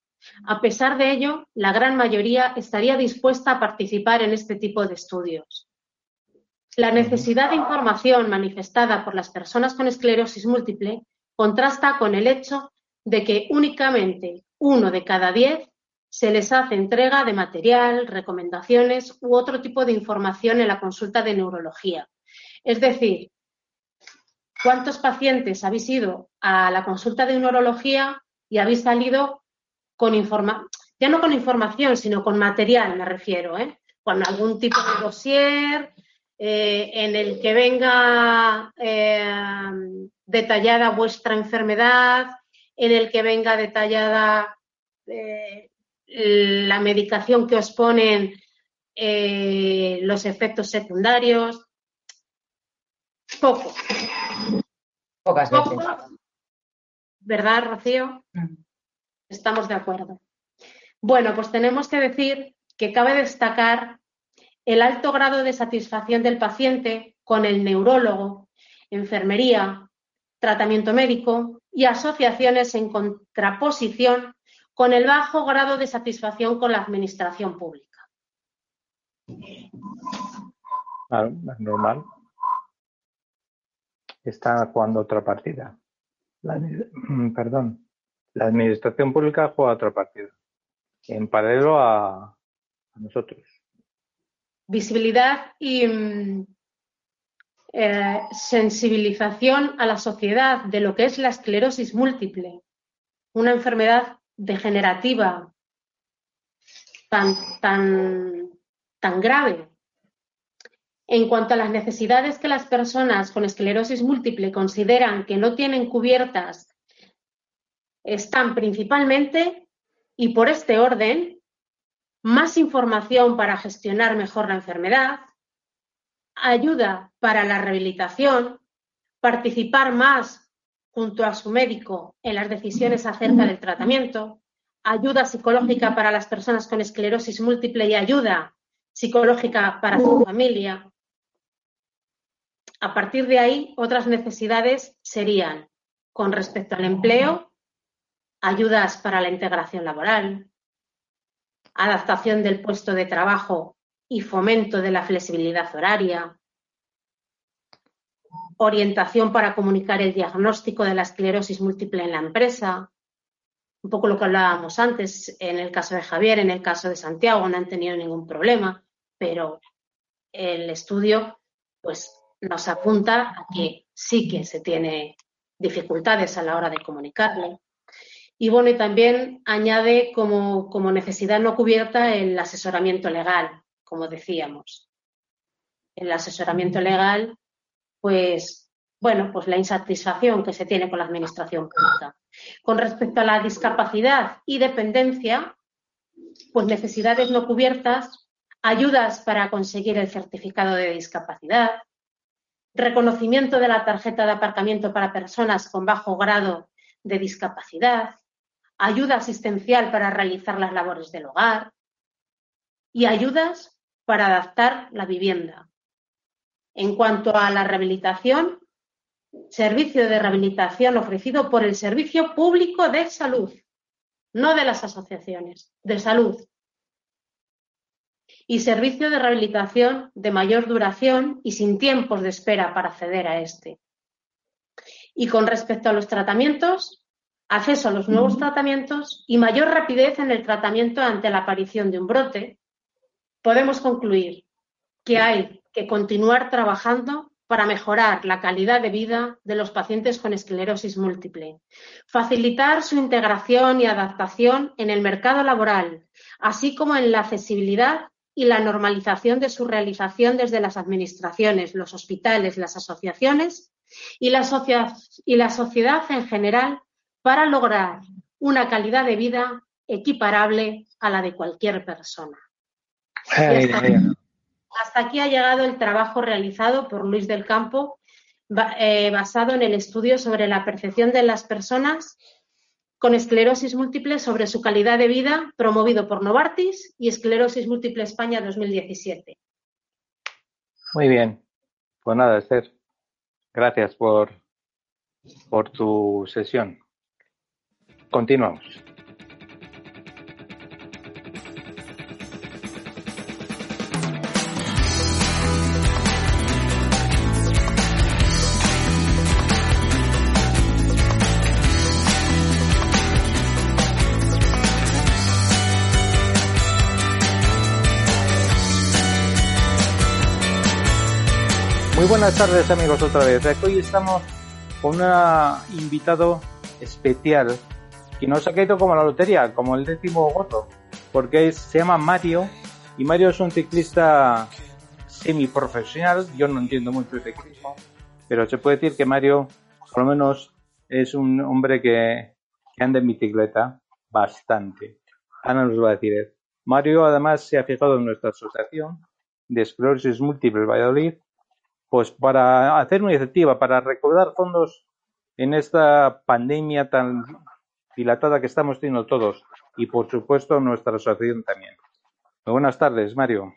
A pesar de ello, la gran mayoría estaría dispuesta a participar en este tipo de estudios. La necesidad de información manifestada por las personas con esclerosis múltiple contrasta con el hecho de que únicamente uno de cada diez se les hace entrega de material, recomendaciones u otro tipo de información en la consulta de neurología. Es decir, ¿Cuántos pacientes habéis ido a la consulta de neurología y habéis salido con información, ya no con información, sino con material, me refiero, ¿eh? con algún tipo de dossier eh, en el que venga eh, detallada vuestra enfermedad, en el que venga detallada la medicación que os ponen, los efectos secundarios. Poco. Pocas veces. ¿Verdad, Rocío? Mm. Estamos de acuerdo. Bueno, pues tenemos que decir que cabe destacar el alto grado de satisfacción del paciente con el neurólogo, enfermería, tratamiento médico y asociaciones en contraposición con el bajo grado de satisfacción con la administración pública. Claro, es normal está jugando otra partida. La, perdón, la administración pública juega otra partida, en paralelo a, nosotros. Visibilidad y mm, eh, sensibilización a la sociedad de lo que es la esclerosis múltiple, una enfermedad degenerativa tan, tan, tan grave en cuanto a las necesidades que las personas con esclerosis múltiple consideran que no tienen cubiertas, están principalmente, y por este orden, más información para gestionar mejor la enfermedad, ayuda para la rehabilitación, participar más junto a su médico en las decisiones acerca del tratamiento, ayuda psicológica para las personas con esclerosis múltiple y ayuda psicológica para su familia, a partir de ahí, otras necesidades serían, con respecto al empleo, ayudas para la integración laboral, adaptación del puesto de trabajo y fomento de la flexibilidad horaria, orientación para comunicar el diagnóstico de la esclerosis múltiple en la empresa, un poco lo que hablábamos antes, en el caso de Javier, en el caso de Santiago no han tenido ningún problema, pero el estudio pues nos apunta a que sí que se tiene dificultades a la hora de comunicarle. Y bueno, y también añade como, como necesidad no cubierta el asesoramiento legal, como decíamos. El asesoramiento legal, pues, bueno, pues la insatisfacción que se tiene con la administración pública. Con respecto a la discapacidad y dependencia, pues necesidades no cubiertas, ayudas para conseguir el certificado de discapacidad, reconocimiento de la tarjeta de aparcamiento para personas con bajo grado de discapacidad, ayuda asistencial para realizar las labores del hogar y ayudas para adaptar la vivienda. En cuanto a la rehabilitación, servicio de rehabilitación ofrecido por el Servicio Público de Salud, no de las asociaciones, de salud, y servicio de rehabilitación de mayor duración y sin tiempos de espera para acceder a este. Y con respecto a los tratamientos, acceso a los nuevos tratamientos y mayor rapidez en el tratamiento ante la aparición de un brote, podemos concluir que hay que continuar trabajando para mejorar la calidad de vida de los pacientes con esclerosis múltiple, facilitar su integración y adaptación en el mercado laboral, así como en la accesibilidad y la normalización de su realización desde las administraciones, los hospitales, las asociaciones y la, y la sociedad en general para lograr una calidad de vida equiparable a la de cualquier persona. Hasta, aquí ha llegado el trabajo realizado por Luis del Campo, eh, basado en el estudio sobre la percepción de las personas con esclerosis múltiple sobre su calidad de vida, promovido por Novartis y Esclerosis Múltiple España 2017. Muy bien. Pues nada, Esther, gracias por, por tu sesión. Continuamos. Buenas tardes amigos otra vez. Hoy estamos con un invitado especial que nos ha caído como la lotería, como el décimo gordo, porque se llama Mario y Mario es un ciclista semiprofesional, yo no entiendo mucho de ciclismo, pero se puede decir que Mario por lo menos es un hombre que, que anda en bicicleta bastante. Ana nos va a decir él. Mario además se ha fijado en nuestra asociación de esclerosis múltiple Valladolid, pues para hacer una iniciativa, para recaudar fondos en esta pandemia tan dilatada que estamos teniendo todos y por supuesto nuestra asociación también. Muy buenas tardes, Mario.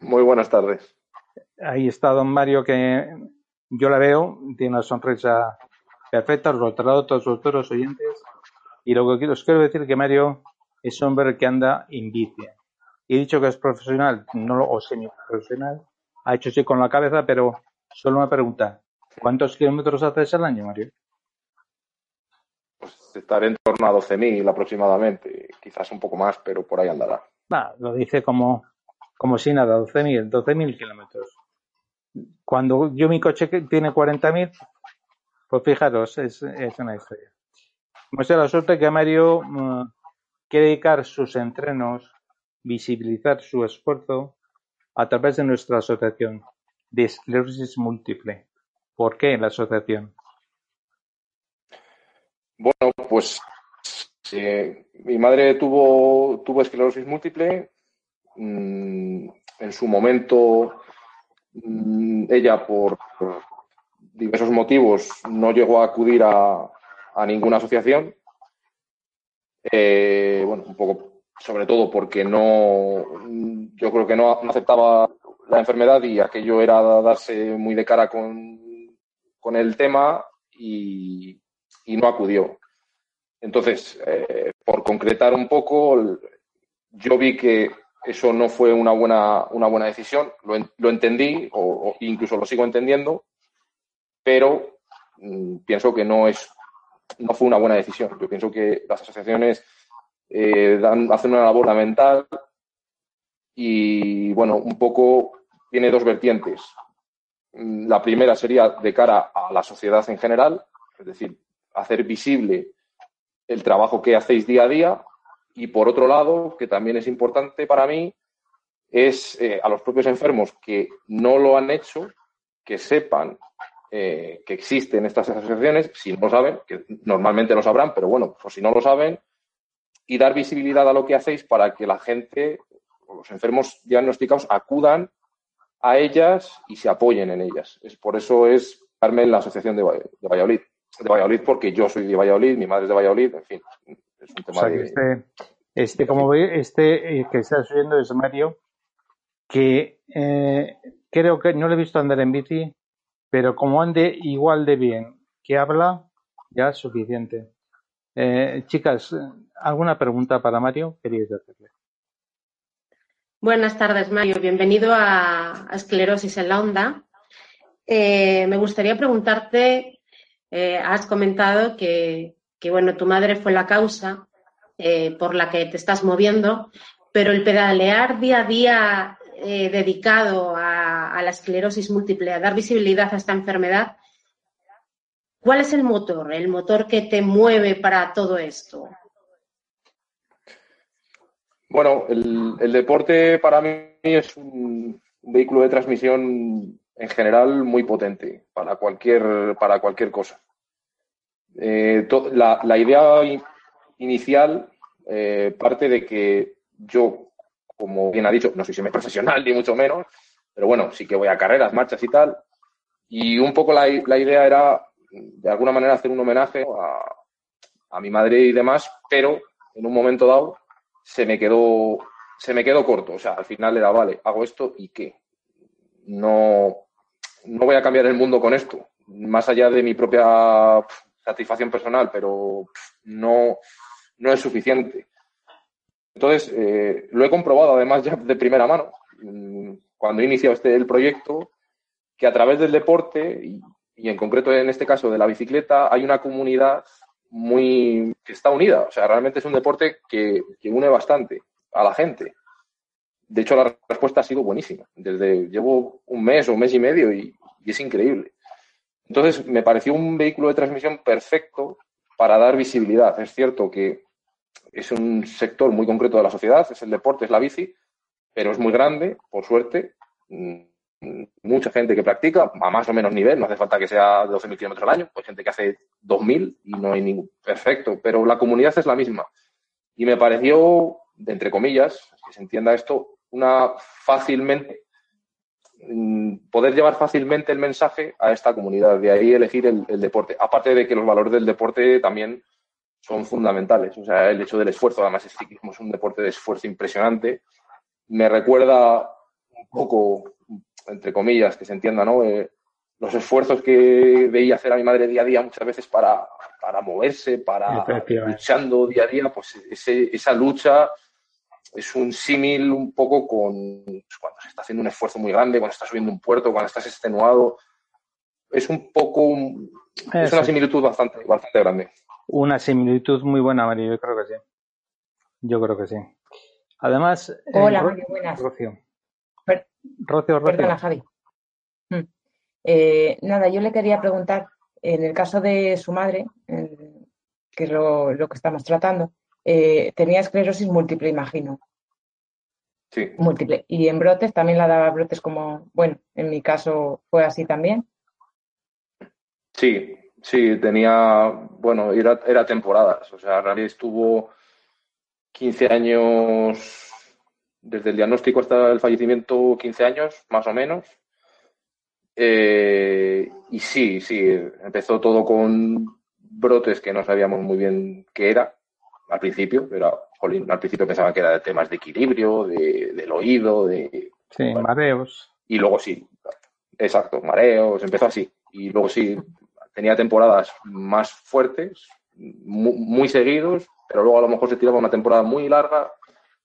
Muy buenas tardes. Ahí está don Mario que yo la veo, tiene una sonrisa perfecta, os lo traslado a todos los oyentes y lo que os quiero decir que Mario es un hombre que anda en bici. He dicho que es profesional, no o semi-profesional. Ha hecho sí con la cabeza, pero solo una pregunta. ¿Cuántos kilómetros haces al año, Mario? Pues estaré en torno a 12.000 aproximadamente. Quizás un poco más, pero por ahí andará. Va, lo dice como, como si nada, 12.000, 12.000 kilómetros. Cuando yo mi coche tiene 40.000, pues fijaros, es, es una historia. Hemos la suerte que Mario mm, quiere dedicar sus entrenos, visibilizar su esfuerzo a través de nuestra asociación de esclerosis múltiple. ¿Por qué la asociación? Bueno, pues mi madre tuvo, tuvo esclerosis múltiple. Mm, en su momento, mm, ella por, diversos motivos no llegó a acudir a, a ninguna asociación eh, bueno, un poco, sobre todo porque no, yo creo que no, aceptaba la enfermedad y aquello era darse muy de cara con, con el tema y, no acudió. Entonces, eh, por concretar un poco, yo vi que eso no fue una buena, una buena decisión, lo, lo entendí o, incluso lo sigo entendiendo, pero mm, pienso que no es no fue una buena decisión. Yo pienso que las asociaciones eh, dan, hacen una labor fundamental y, bueno, un poco tiene dos vertientes. La primera sería de cara a la sociedad en general, es decir, hacer visible el trabajo que hacéis día a día y, por otro lado, que también es importante para mí, es eh, a los propios enfermos que no lo han hecho, que sepan eh, que existen estas asociaciones, si no lo saben, que normalmente lo sabrán, pero bueno, pues si no lo saben, y dar visibilidad a lo que hacéis para que la gente o los enfermos diagnosticados acudan a ellas y se apoyen en ellas. Es, por eso es darme en la asociación de, Valladolid. De Valladolid porque yo soy de Valladolid, mi madre es de Valladolid, en fin, es un tema de... Este, este, como ve, este eh, que estás oyendo es Mario, que eh, creo que no le he visto andar en bici, pero como ande igual de bien que habla, ya es suficiente. Eh, chicas, ¿alguna pregunta para Mario? Queríais hacerle. Buenas tardes, Mario. Bienvenido a, Esclerosis en la Onda. Eh, me gustaría preguntarte, eh, has comentado que, bueno, tu madre fue la causa por la que te estás moviendo, pero el pedalear día a día dedicado a, la esclerosis múltiple, a dar visibilidad a esta enfermedad, ¿cuál es el motor, el motor que te mueve para todo esto? Bueno, el, deporte para mí es un, vehículo de transmisión en general muy potente para cualquier, para cualquier cosa. Eh, la, idea inicial eh, parte de que yo como bien ha dicho, no soy semi profesional ni mucho menos, pero bueno, sí que voy a carreras, marchas y tal. Y un poco la, idea era, de alguna manera, hacer un homenaje a, mi madre y demás, pero en un momento dado se me quedó, se me quedó corto. O sea, al final era, vale, hago esto y qué. No, no voy a cambiar el mundo con esto, más allá de mi propia satisfacción personal, pero no, no es suficiente. Entonces, eh, lo he comprobado además ya de primera mano, mm, cuando he iniciado este, el proyecto, que a través del deporte, y, en concreto en este caso de la bicicleta, hay una comunidad muy que está unida. O sea, realmente es un deporte que, une bastante a la gente. De hecho, la respuesta ha sido buenísima. Desde llevo un mes o un mes y medio y, es increíble. Entonces, me pareció un vehículo de transmisión perfecto para dar visibilidad. Es cierto que es un sector muy concreto de la sociedad, es el deporte, es la bici, pero es muy grande, por suerte. Mucha gente que practica a más o menos nivel, no hace falta que sea 12.000 kilómetros al año, pues gente que hace 2.000 y no hay ningún perfecto, pero la comunidad es la misma. Y me pareció, entre comillas, que se entienda esto, una fácilmente mm, poder llevar fácilmente el mensaje a esta comunidad, de ahí elegir el, el deporte. Aparte de que los valores del deporte también son fundamentales. O sea, el hecho del esfuerzo, además el ciclismo es un deporte de esfuerzo impresionante. Me recuerda un poco, entre comillas, que se entienda, ¿no? Eh, los esfuerzos que veía hacer a mi madre día a día muchas veces para, para moverse, para luchando día a día, pues ese, esa lucha es un símil un poco con pues, cuando se está haciendo un esfuerzo muy grande, cuando estás subiendo un puerto, cuando estás extenuado. Es un poco, es una similitud bastante, bastante grande. Una similitud muy buena, Mario, yo creo que sí. Yo creo que sí. Además. Eh, Hola, Mario, buenas. Rocío. Rocío, Perdona, Javi. Hmm. Eh, nada, yo le quería preguntar, en el caso de su madre, que es lo, que estamos tratando, eh, tenía esclerosis múltiple, imagino. Sí. Múltiple. Y en brotes también la daba brotes como, bueno, en mi caso fue así también. Sí, Sí, tenía, bueno, era, era temporadas. O sea, Rari estuvo 15 años, desde el diagnóstico hasta el fallecimiento, 15 años, más o menos. Eh, y sí, sí, empezó todo con brotes que no sabíamos muy bien qué era al principio, pero al principio pensaba que era de temas de equilibrio, de, del oído, de... Sí, mareos. Y luego sí, exacto, mareos, empezó así. Y luego sí, tenía temporadas más fuertes, muy, seguidos, pero luego a lo mejor se tiraba una temporada muy larga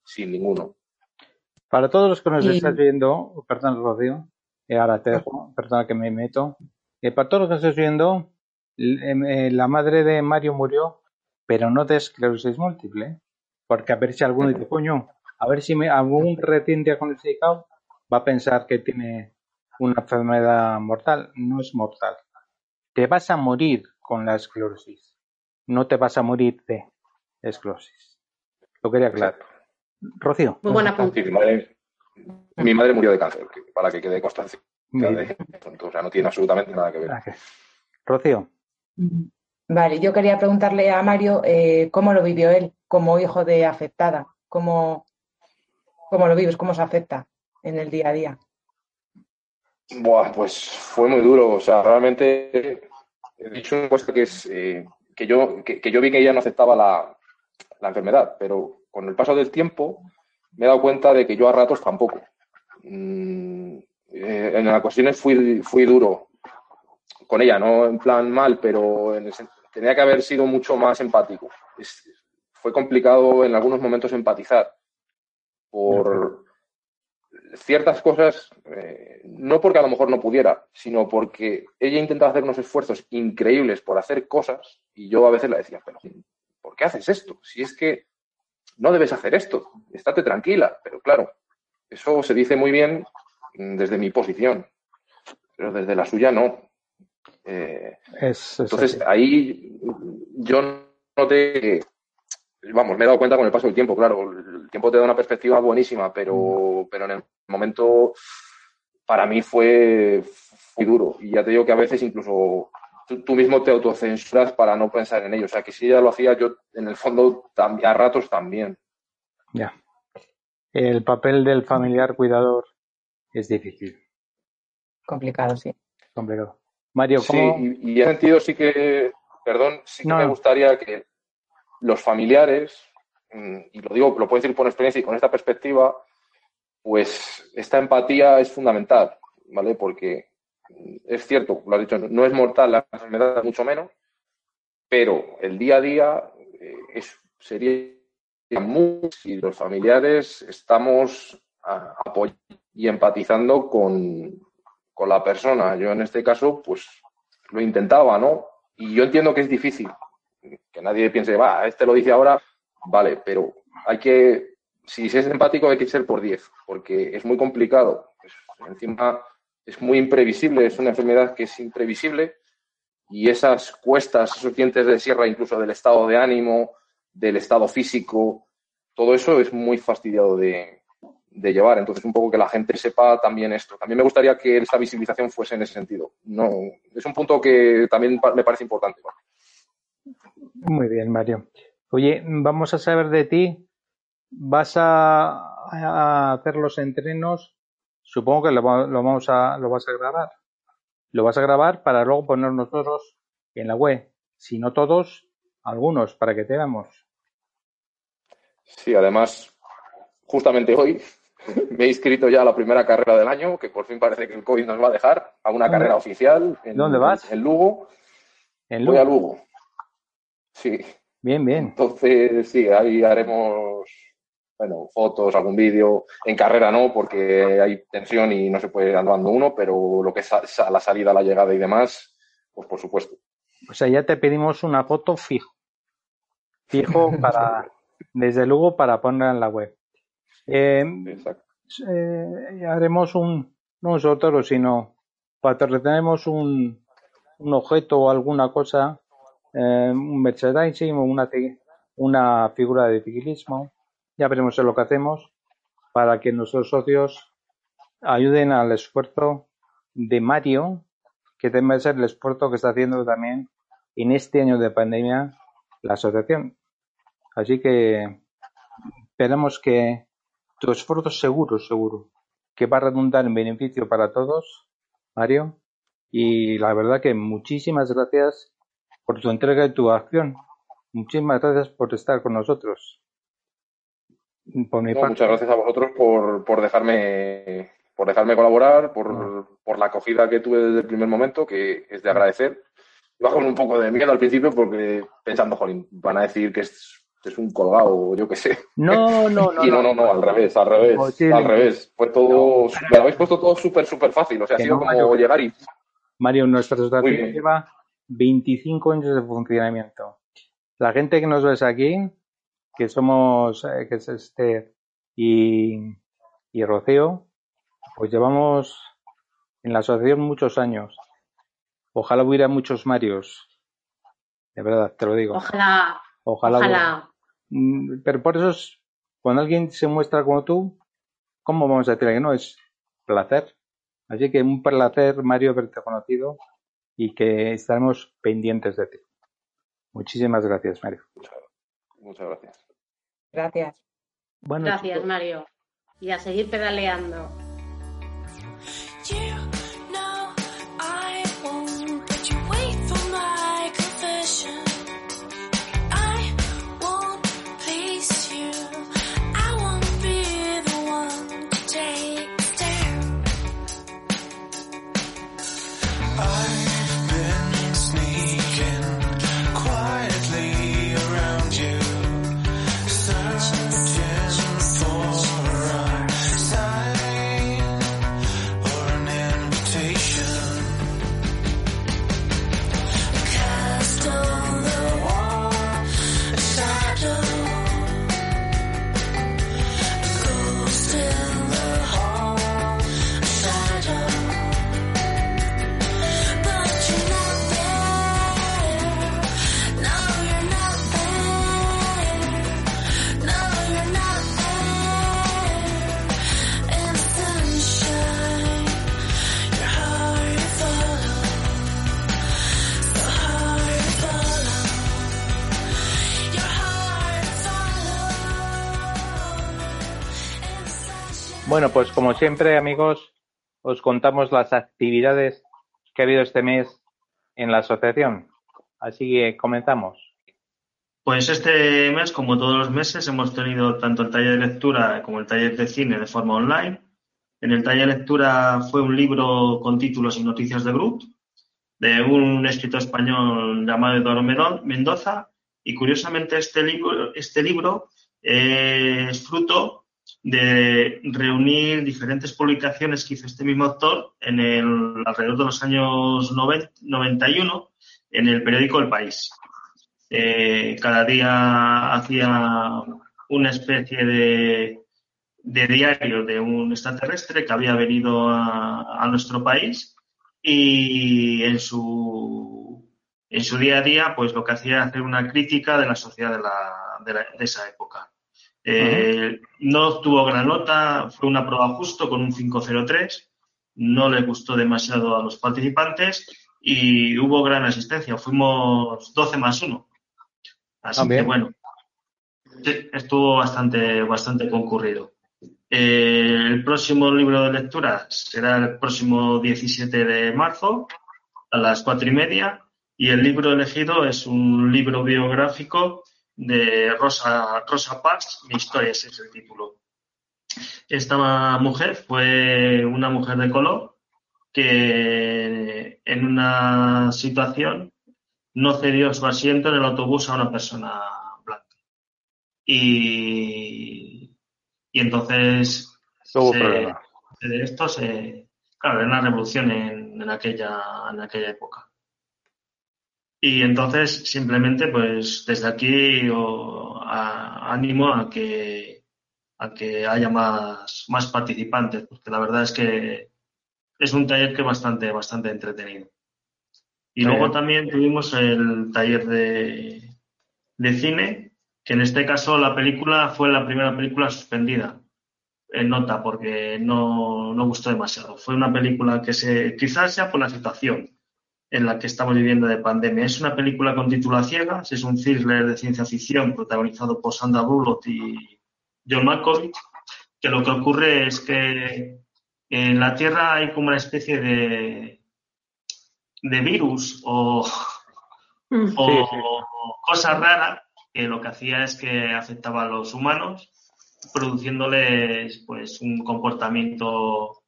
sin ninguno. Para todos los que nos estás viendo, perdón, Rocío, eh, ahora te dejo, perdona que me meto. Eh, para todos los que estás viendo, em, eh, la madre de Mario murió, pero no de esclerosis múltiple, porque a ver si alguno dice, coño, a ver si me, algún recién diagnosticado va a pensar que tiene una enfermedad mortal. No es mortal te vas a morir con la esclerosis, no te vas a morir de esclerosis. Lo quería aclarar. Rocío. Muy buena punto. mi, madre, murió de cáncer, para que quede constancia. o sea, no tiene absolutamente nada que ver. Rocío. Vale, yo quería preguntarle a Mario eh, cómo lo vivió él como hijo de afectada, cómo, cómo lo vives, cómo se afecta en el día a día. Buah, pues fue muy duro. O sea, realmente he dicho una cosa que es eh, que, yo, que, yo vi que ella no aceptaba la, enfermedad, pero con el paso del tiempo me he dado cuenta de que yo a ratos tampoco. Mm, eh, en ocasiones fui, fui duro con ella, no en plan mal, pero tenía que haber sido mucho más empático. fue complicado en algunos momentos empatizar por, ciertas cosas, eh, no porque a lo mejor no pudiera, sino porque ella intentaba hacer unos esfuerzos increíbles por hacer cosas y yo a veces le decía, pero ¿por qué haces esto? Si es que no debes hacer esto, estate tranquila, pero claro, eso se dice muy bien desde mi posición, pero desde la suya no. Eh, entonces ahí yo noté vamos, me he dado cuenta con el paso del tiempo, claro, el tiempo te da una perspectiva buenísima, pero, pero en el momento para mí fue muy duro. Y ya te digo que a veces incluso tú, mismo te autocensuras para no pensar en ello. O sea, que si ella lo hacía, yo en el fondo a ratos también. Ya. El papel del familiar cuidador es difícil. Complicado, sí. Complicado. Mario, ¿cómo? Sí, y, en ese sentido sí que, perdón, sí que me gustaría que los familiares, mm, y lo digo, lo puedo decir por experiencia y con esta perspectiva, pues esta empatía es fundamental, ¿vale? Porque es cierto, lo has dicho, no es mortal la enfermedad, mucho menos, pero el día a día eh, es, sería muy si los familiares estamos apoyando y empatizando con, con la persona. Yo en este caso, pues lo intentaba, ¿no? Y yo entiendo que es difícil, que nadie piense, va, este lo dice ahora, vale, pero hay que, si es empático hay que ser por 10, porque es muy complicado. encima es muy imprevisible, es una enfermedad que es imprevisible y esas cuestas, esos dientes de sierra, incluso del estado de ánimo, del estado físico, todo eso es muy fastidiado de, llevar. Entonces, un poco que la gente sepa también esto. También me gustaría que esta visibilización fuese en ese sentido. No, es un punto que también me parece importante. Muy bien, Mario. Oye, vamos a saber de ti. ¿Vas a, hacer los entrenos? Supongo que lo, vamos a, lo vas a grabar. Lo vas a grabar para luego poner nosotros en la web. Si no todos, algunos, para que te veamos. Sí, además, justamente hoy me he inscrito ya a la primera carrera del año, que por fin parece que el COVID nos va a dejar, a una carrera oficial. En, ¿Dónde vas? En Lugo. ¿En Lugo? Voy a Lugo. Sí. Bien, bien. Entonces, sí, ahí haremos, bueno, fotos, algún vídeo. En carrera no, porque hay tensión y no se puede andando uno, pero lo que es a la salida, la llegada y demás, pues por supuesto. O sea, ya te pedimos una foto fijo. Fijo para, desde luego, para ponerla en la web. Eh, eh, haremos un, no nosotros, sino patrocinaremos un, un objeto o alguna cosa, eh, un merchandising o una, una figura de ciclismo. Ya veremos lo que hacemos para que nuestros socios ayuden al esfuerzo de Mario, que debe ser el esfuerzo que está haciendo también en este año de pandemia la asociación. Así que esperamos que tu esfuerzo seguro, seguro, que va a redundar en beneficio para todos, Mario. Y la verdad que muchísimas gracias por tu entrega y tu acción. Muchísimas gracias por estar con nosotros. Muchas gracias a vosotros por, por dejarme por dejarme colaborar, por, por la acogida que tuve desde el primer momento, que es de agradecer. Iba con un poco de miedo al principio porque pensando, jolín, van a decir que es es un colgado, yo qué sé. No, no, no. y no, no, no, al revés, al revés, al revés. Fue todo, me lo habéis puesto todo súper, súper fácil. O sea, ha sido como llegar y. Mario, nuestra asociación lleva 25 años de funcionamiento. La gente que nos ves aquí, que somos, eh, que es este y, y Rocío, pues llevamos en la asociación muchos años. Ojalá hubiera muchos Marios. De verdad, te lo digo. Ojalá. Ojalá. Ojalá. Mm, pero por eso, es, cuando alguien se muestra como tú, ¿cómo vamos a decir que no? Es placer. Así que un placer, Mario, haberte conocido y que estaremos pendientes de ti. Muchísimas gracias, Mario. Muchas, gracias. Gracias. gracias, Mario. Y a seguir pedaleando. Bueno, pues como siempre, amigos, os contamos las actividades que ha habido este mes en la asociación. Así que comenzamos. Pues este mes, como todos los meses, hemos tenido tanto el taller de lectura como el taller de cine de forma online. En el taller de lectura fue un libro con títulos y noticias de Brut, de un escritor español llamado Eduardo Mendoza. Y curiosamente este libro, este libro es fruto de reunir diferentes publicaciones que hizo este mismo autor en el alrededor de los años 90, 91 en el periódico El País. Eh, cada día hacía una especie de, de, diario de un extraterrestre que había venido a, a nuestro país y en su en su día a día, pues lo que hacía era hacer una crítica de la sociedad de, la, de, esa época. Eh, no obtuvo gran nota, fue una prueba justo con un 503, no le gustó demasiado a los participantes y hubo gran asistencia, fuimos 12 más 1. Así ah, que bueno, estuvo bastante, bastante concurrido. Eh, el próximo libro de lectura será el próximo 17 de marzo a las cuatro y media y el libro elegido es un libro biográfico de Rosa, Rosa Parks, Mi historia, ese es el título. Esta mujer fue una mujer de color que en una situación no cedió su asiento en el autobús a una persona blanca. Y, y entonces de esto se, claro, era una revolución en, en, aquella, en aquella época. Y entonces, simplemente, pues desde aquí animo a que, a que haya más, más participantes, porque la verdad es que es un taller que es bastante, bastante entretenido. Y luego también tuvimos el taller de, de cine, que en este caso la película fue la primera película suspendida en nota porque no, no gustó demasiado. Fue una película que se, quizás sea por la situación, en la que estamos viviendo de pandemia. Es una película con título a ciegas, es un thriller de ciencia ficción protagonizado por Sandra Bullock y John Malkovich, que lo que ocurre es que en la Tierra hay como una especie de, de virus o, mm. o cosa rara que lo que hacía es que afectaba a los humanos, produciéndoles pues un comportamiento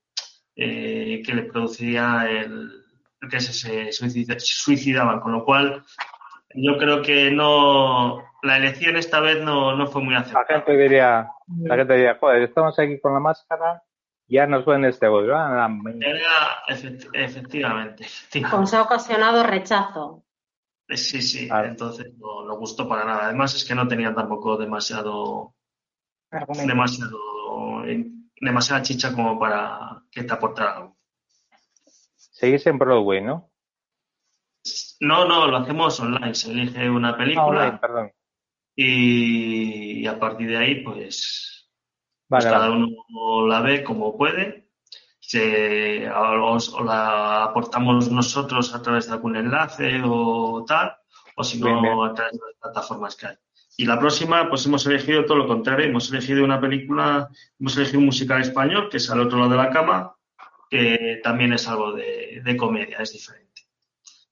eh, que le produciría el que se, suicidaban, con lo cual yo creo que no la elección esta vez no, fue muy acertada. La gente diría, la gente diría, joder, estamos aquí con la máscara, ya nos ven este voy. efectivamente, Pues ha ocasionado rechazo. Eh, sí, sí, entonces no, no, gustó para nada. Además es que no tenía tampoco demasiado demasiado demasiada chicha como para que te aportara algo. Seguís en Broadway, ¿no? No, no, lo hacemos online. Se elige una película. perdón. Y, a partir de ahí, pues, pues cada uno la ve como puede. Se, o, la aportamos nosotros a través de algún enlace o tal, o si no, a través de las plataformas que hay. Y la próxima, pues hemos elegido todo lo contrario. Hemos elegido una película, hemos elegido un musical español, que es al otro lado de la cama, que también es algo de, comedia, es diferente.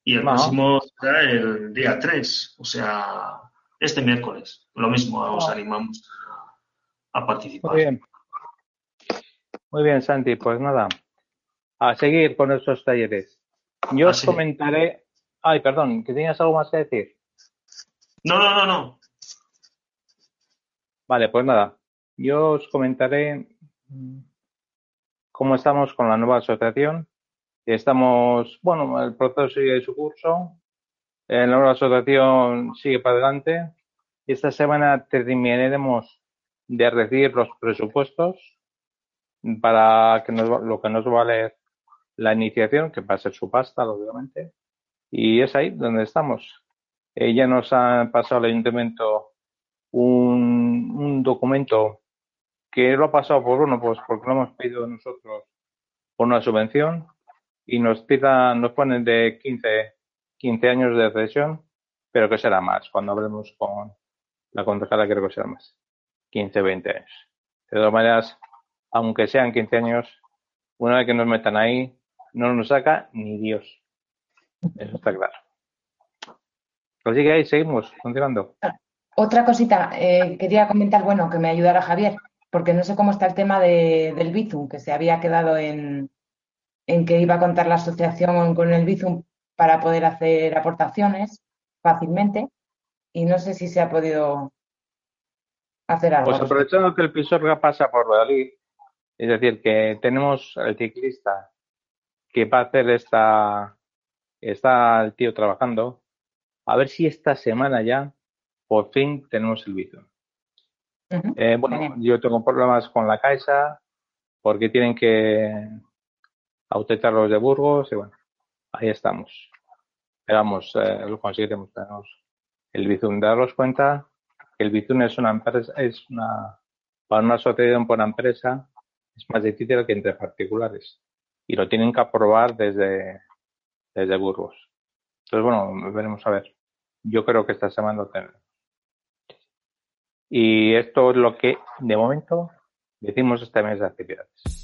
Y el próximo será el día 3, o sea, este miércoles. Lo mismo, os animamos a, participar. Muy bien. Muy bien, Santi, pues nada, a seguir con estos talleres. Yo os comentaré. Ay, perdón, que tenías algo más que decir. No, no, no, no. Vale, pues nada, yo os comentaré cómo estamos con la nueva asociación. Estamos, bueno, el proceso sigue su curso. La nueva asociación sigue para adelante. Esta semana terminaremos de recibir los presupuestos para que nos, lo que nos vale la iniciación, que va a ser su pasta, lógicamente. Y es ahí donde estamos. Eh, ya nos ha pasado el ayuntamiento un, un documento que lo ha pasado por uno, pues porque lo hemos pedido nosotros por una subvención y nos pidan, nos ponen de 15, 15 años de cesión, pero que será más cuando hablemos con la concejala creo que será más, 15, 20 años. De todas maneras, aunque sean 15 años, una vez que nos metan ahí, no nos saca ni Dios. Eso está claro. Así que ahí seguimos, continuando. Otra cosita, eh, quería comentar, bueno, que me ayudara Javier porque no sé cómo está el tema del Bizum, que se había quedado en, que iba a contar la asociación con el Bizum para poder hacer aportaciones fácilmente y no sé si se ha podido hacer algo. Pues aprovechando que el Pisuerga pasa por Valladolid, es decir, que tenemos al ciclista que va a hacer esta, está el tío trabajando, a ver si esta semana ya por fin tenemos el Bizum. Eh, bueno, yo tengo problemas con la Caixa porque tienen que autentar los de Burgos y bueno, ahí estamos. vamos, eh, lo conseguiremos. Tenemos el Bizum. Daros cuenta que el Bizum es una empresa, es una, para una asociación por una empresa, es más difícil que entre particulares. Y lo tienen que aprobar desde, desde Burgos. Entonces, bueno, veremos a ver. Yo creo que esta semana lo tenemos. Y esto es lo que, de momento, decimos este mes de actividades.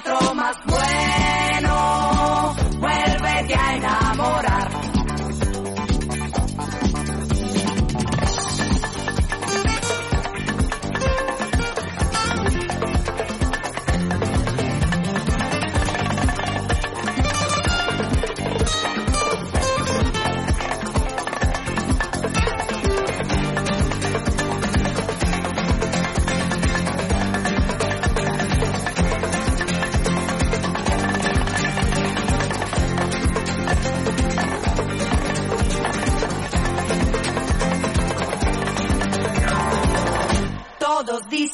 otro más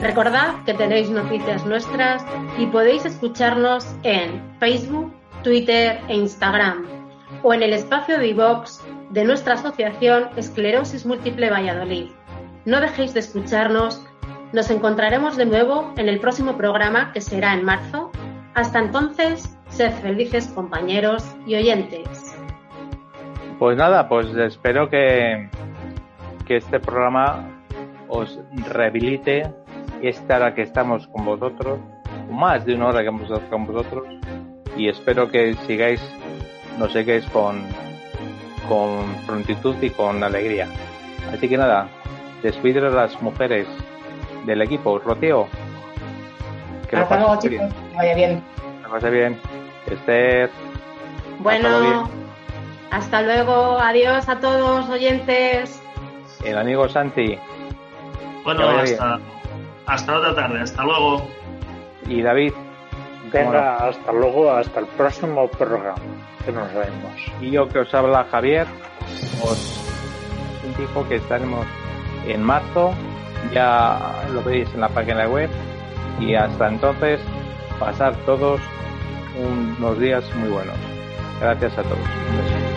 Recordad que tenéis noticias nuestras y podéis escucharnos en Facebook, Twitter e Instagram o en el espacio de iVox de nuestra asociación Esclerosis Múltiple Valladolid. No dejéis de escucharnos. Nos encontraremos de nuevo en el próximo programa que será en marzo. Hasta entonces, sed felices compañeros y oyentes. Pues nada, pues espero que, que este programa os rehabilite esta hora que estamos con vosotros, más de una hora que hemos estado con vosotros, y espero que sigáis, nos sigáis con, con prontitud y con alegría. Así que nada, despido a las mujeres del equipo. Rocío, que lo Hasta luego, bien. chicos. Que vaya bien. Que lo pases bien. Esther, Bueno, bien. hasta luego. Adiós a todos oyentes. el amigo Santi Bueno, hasta, hasta otra tarde. Hasta luego. y David. Venga, hasta luego, hasta el próximo programa que nos vemos. Y yo que os habla Javier, os indico que estaremos en marzo, ya lo veis en la página web, y hasta entonces pasar todos unos días muy buenos. Gracias a todos. Un beso.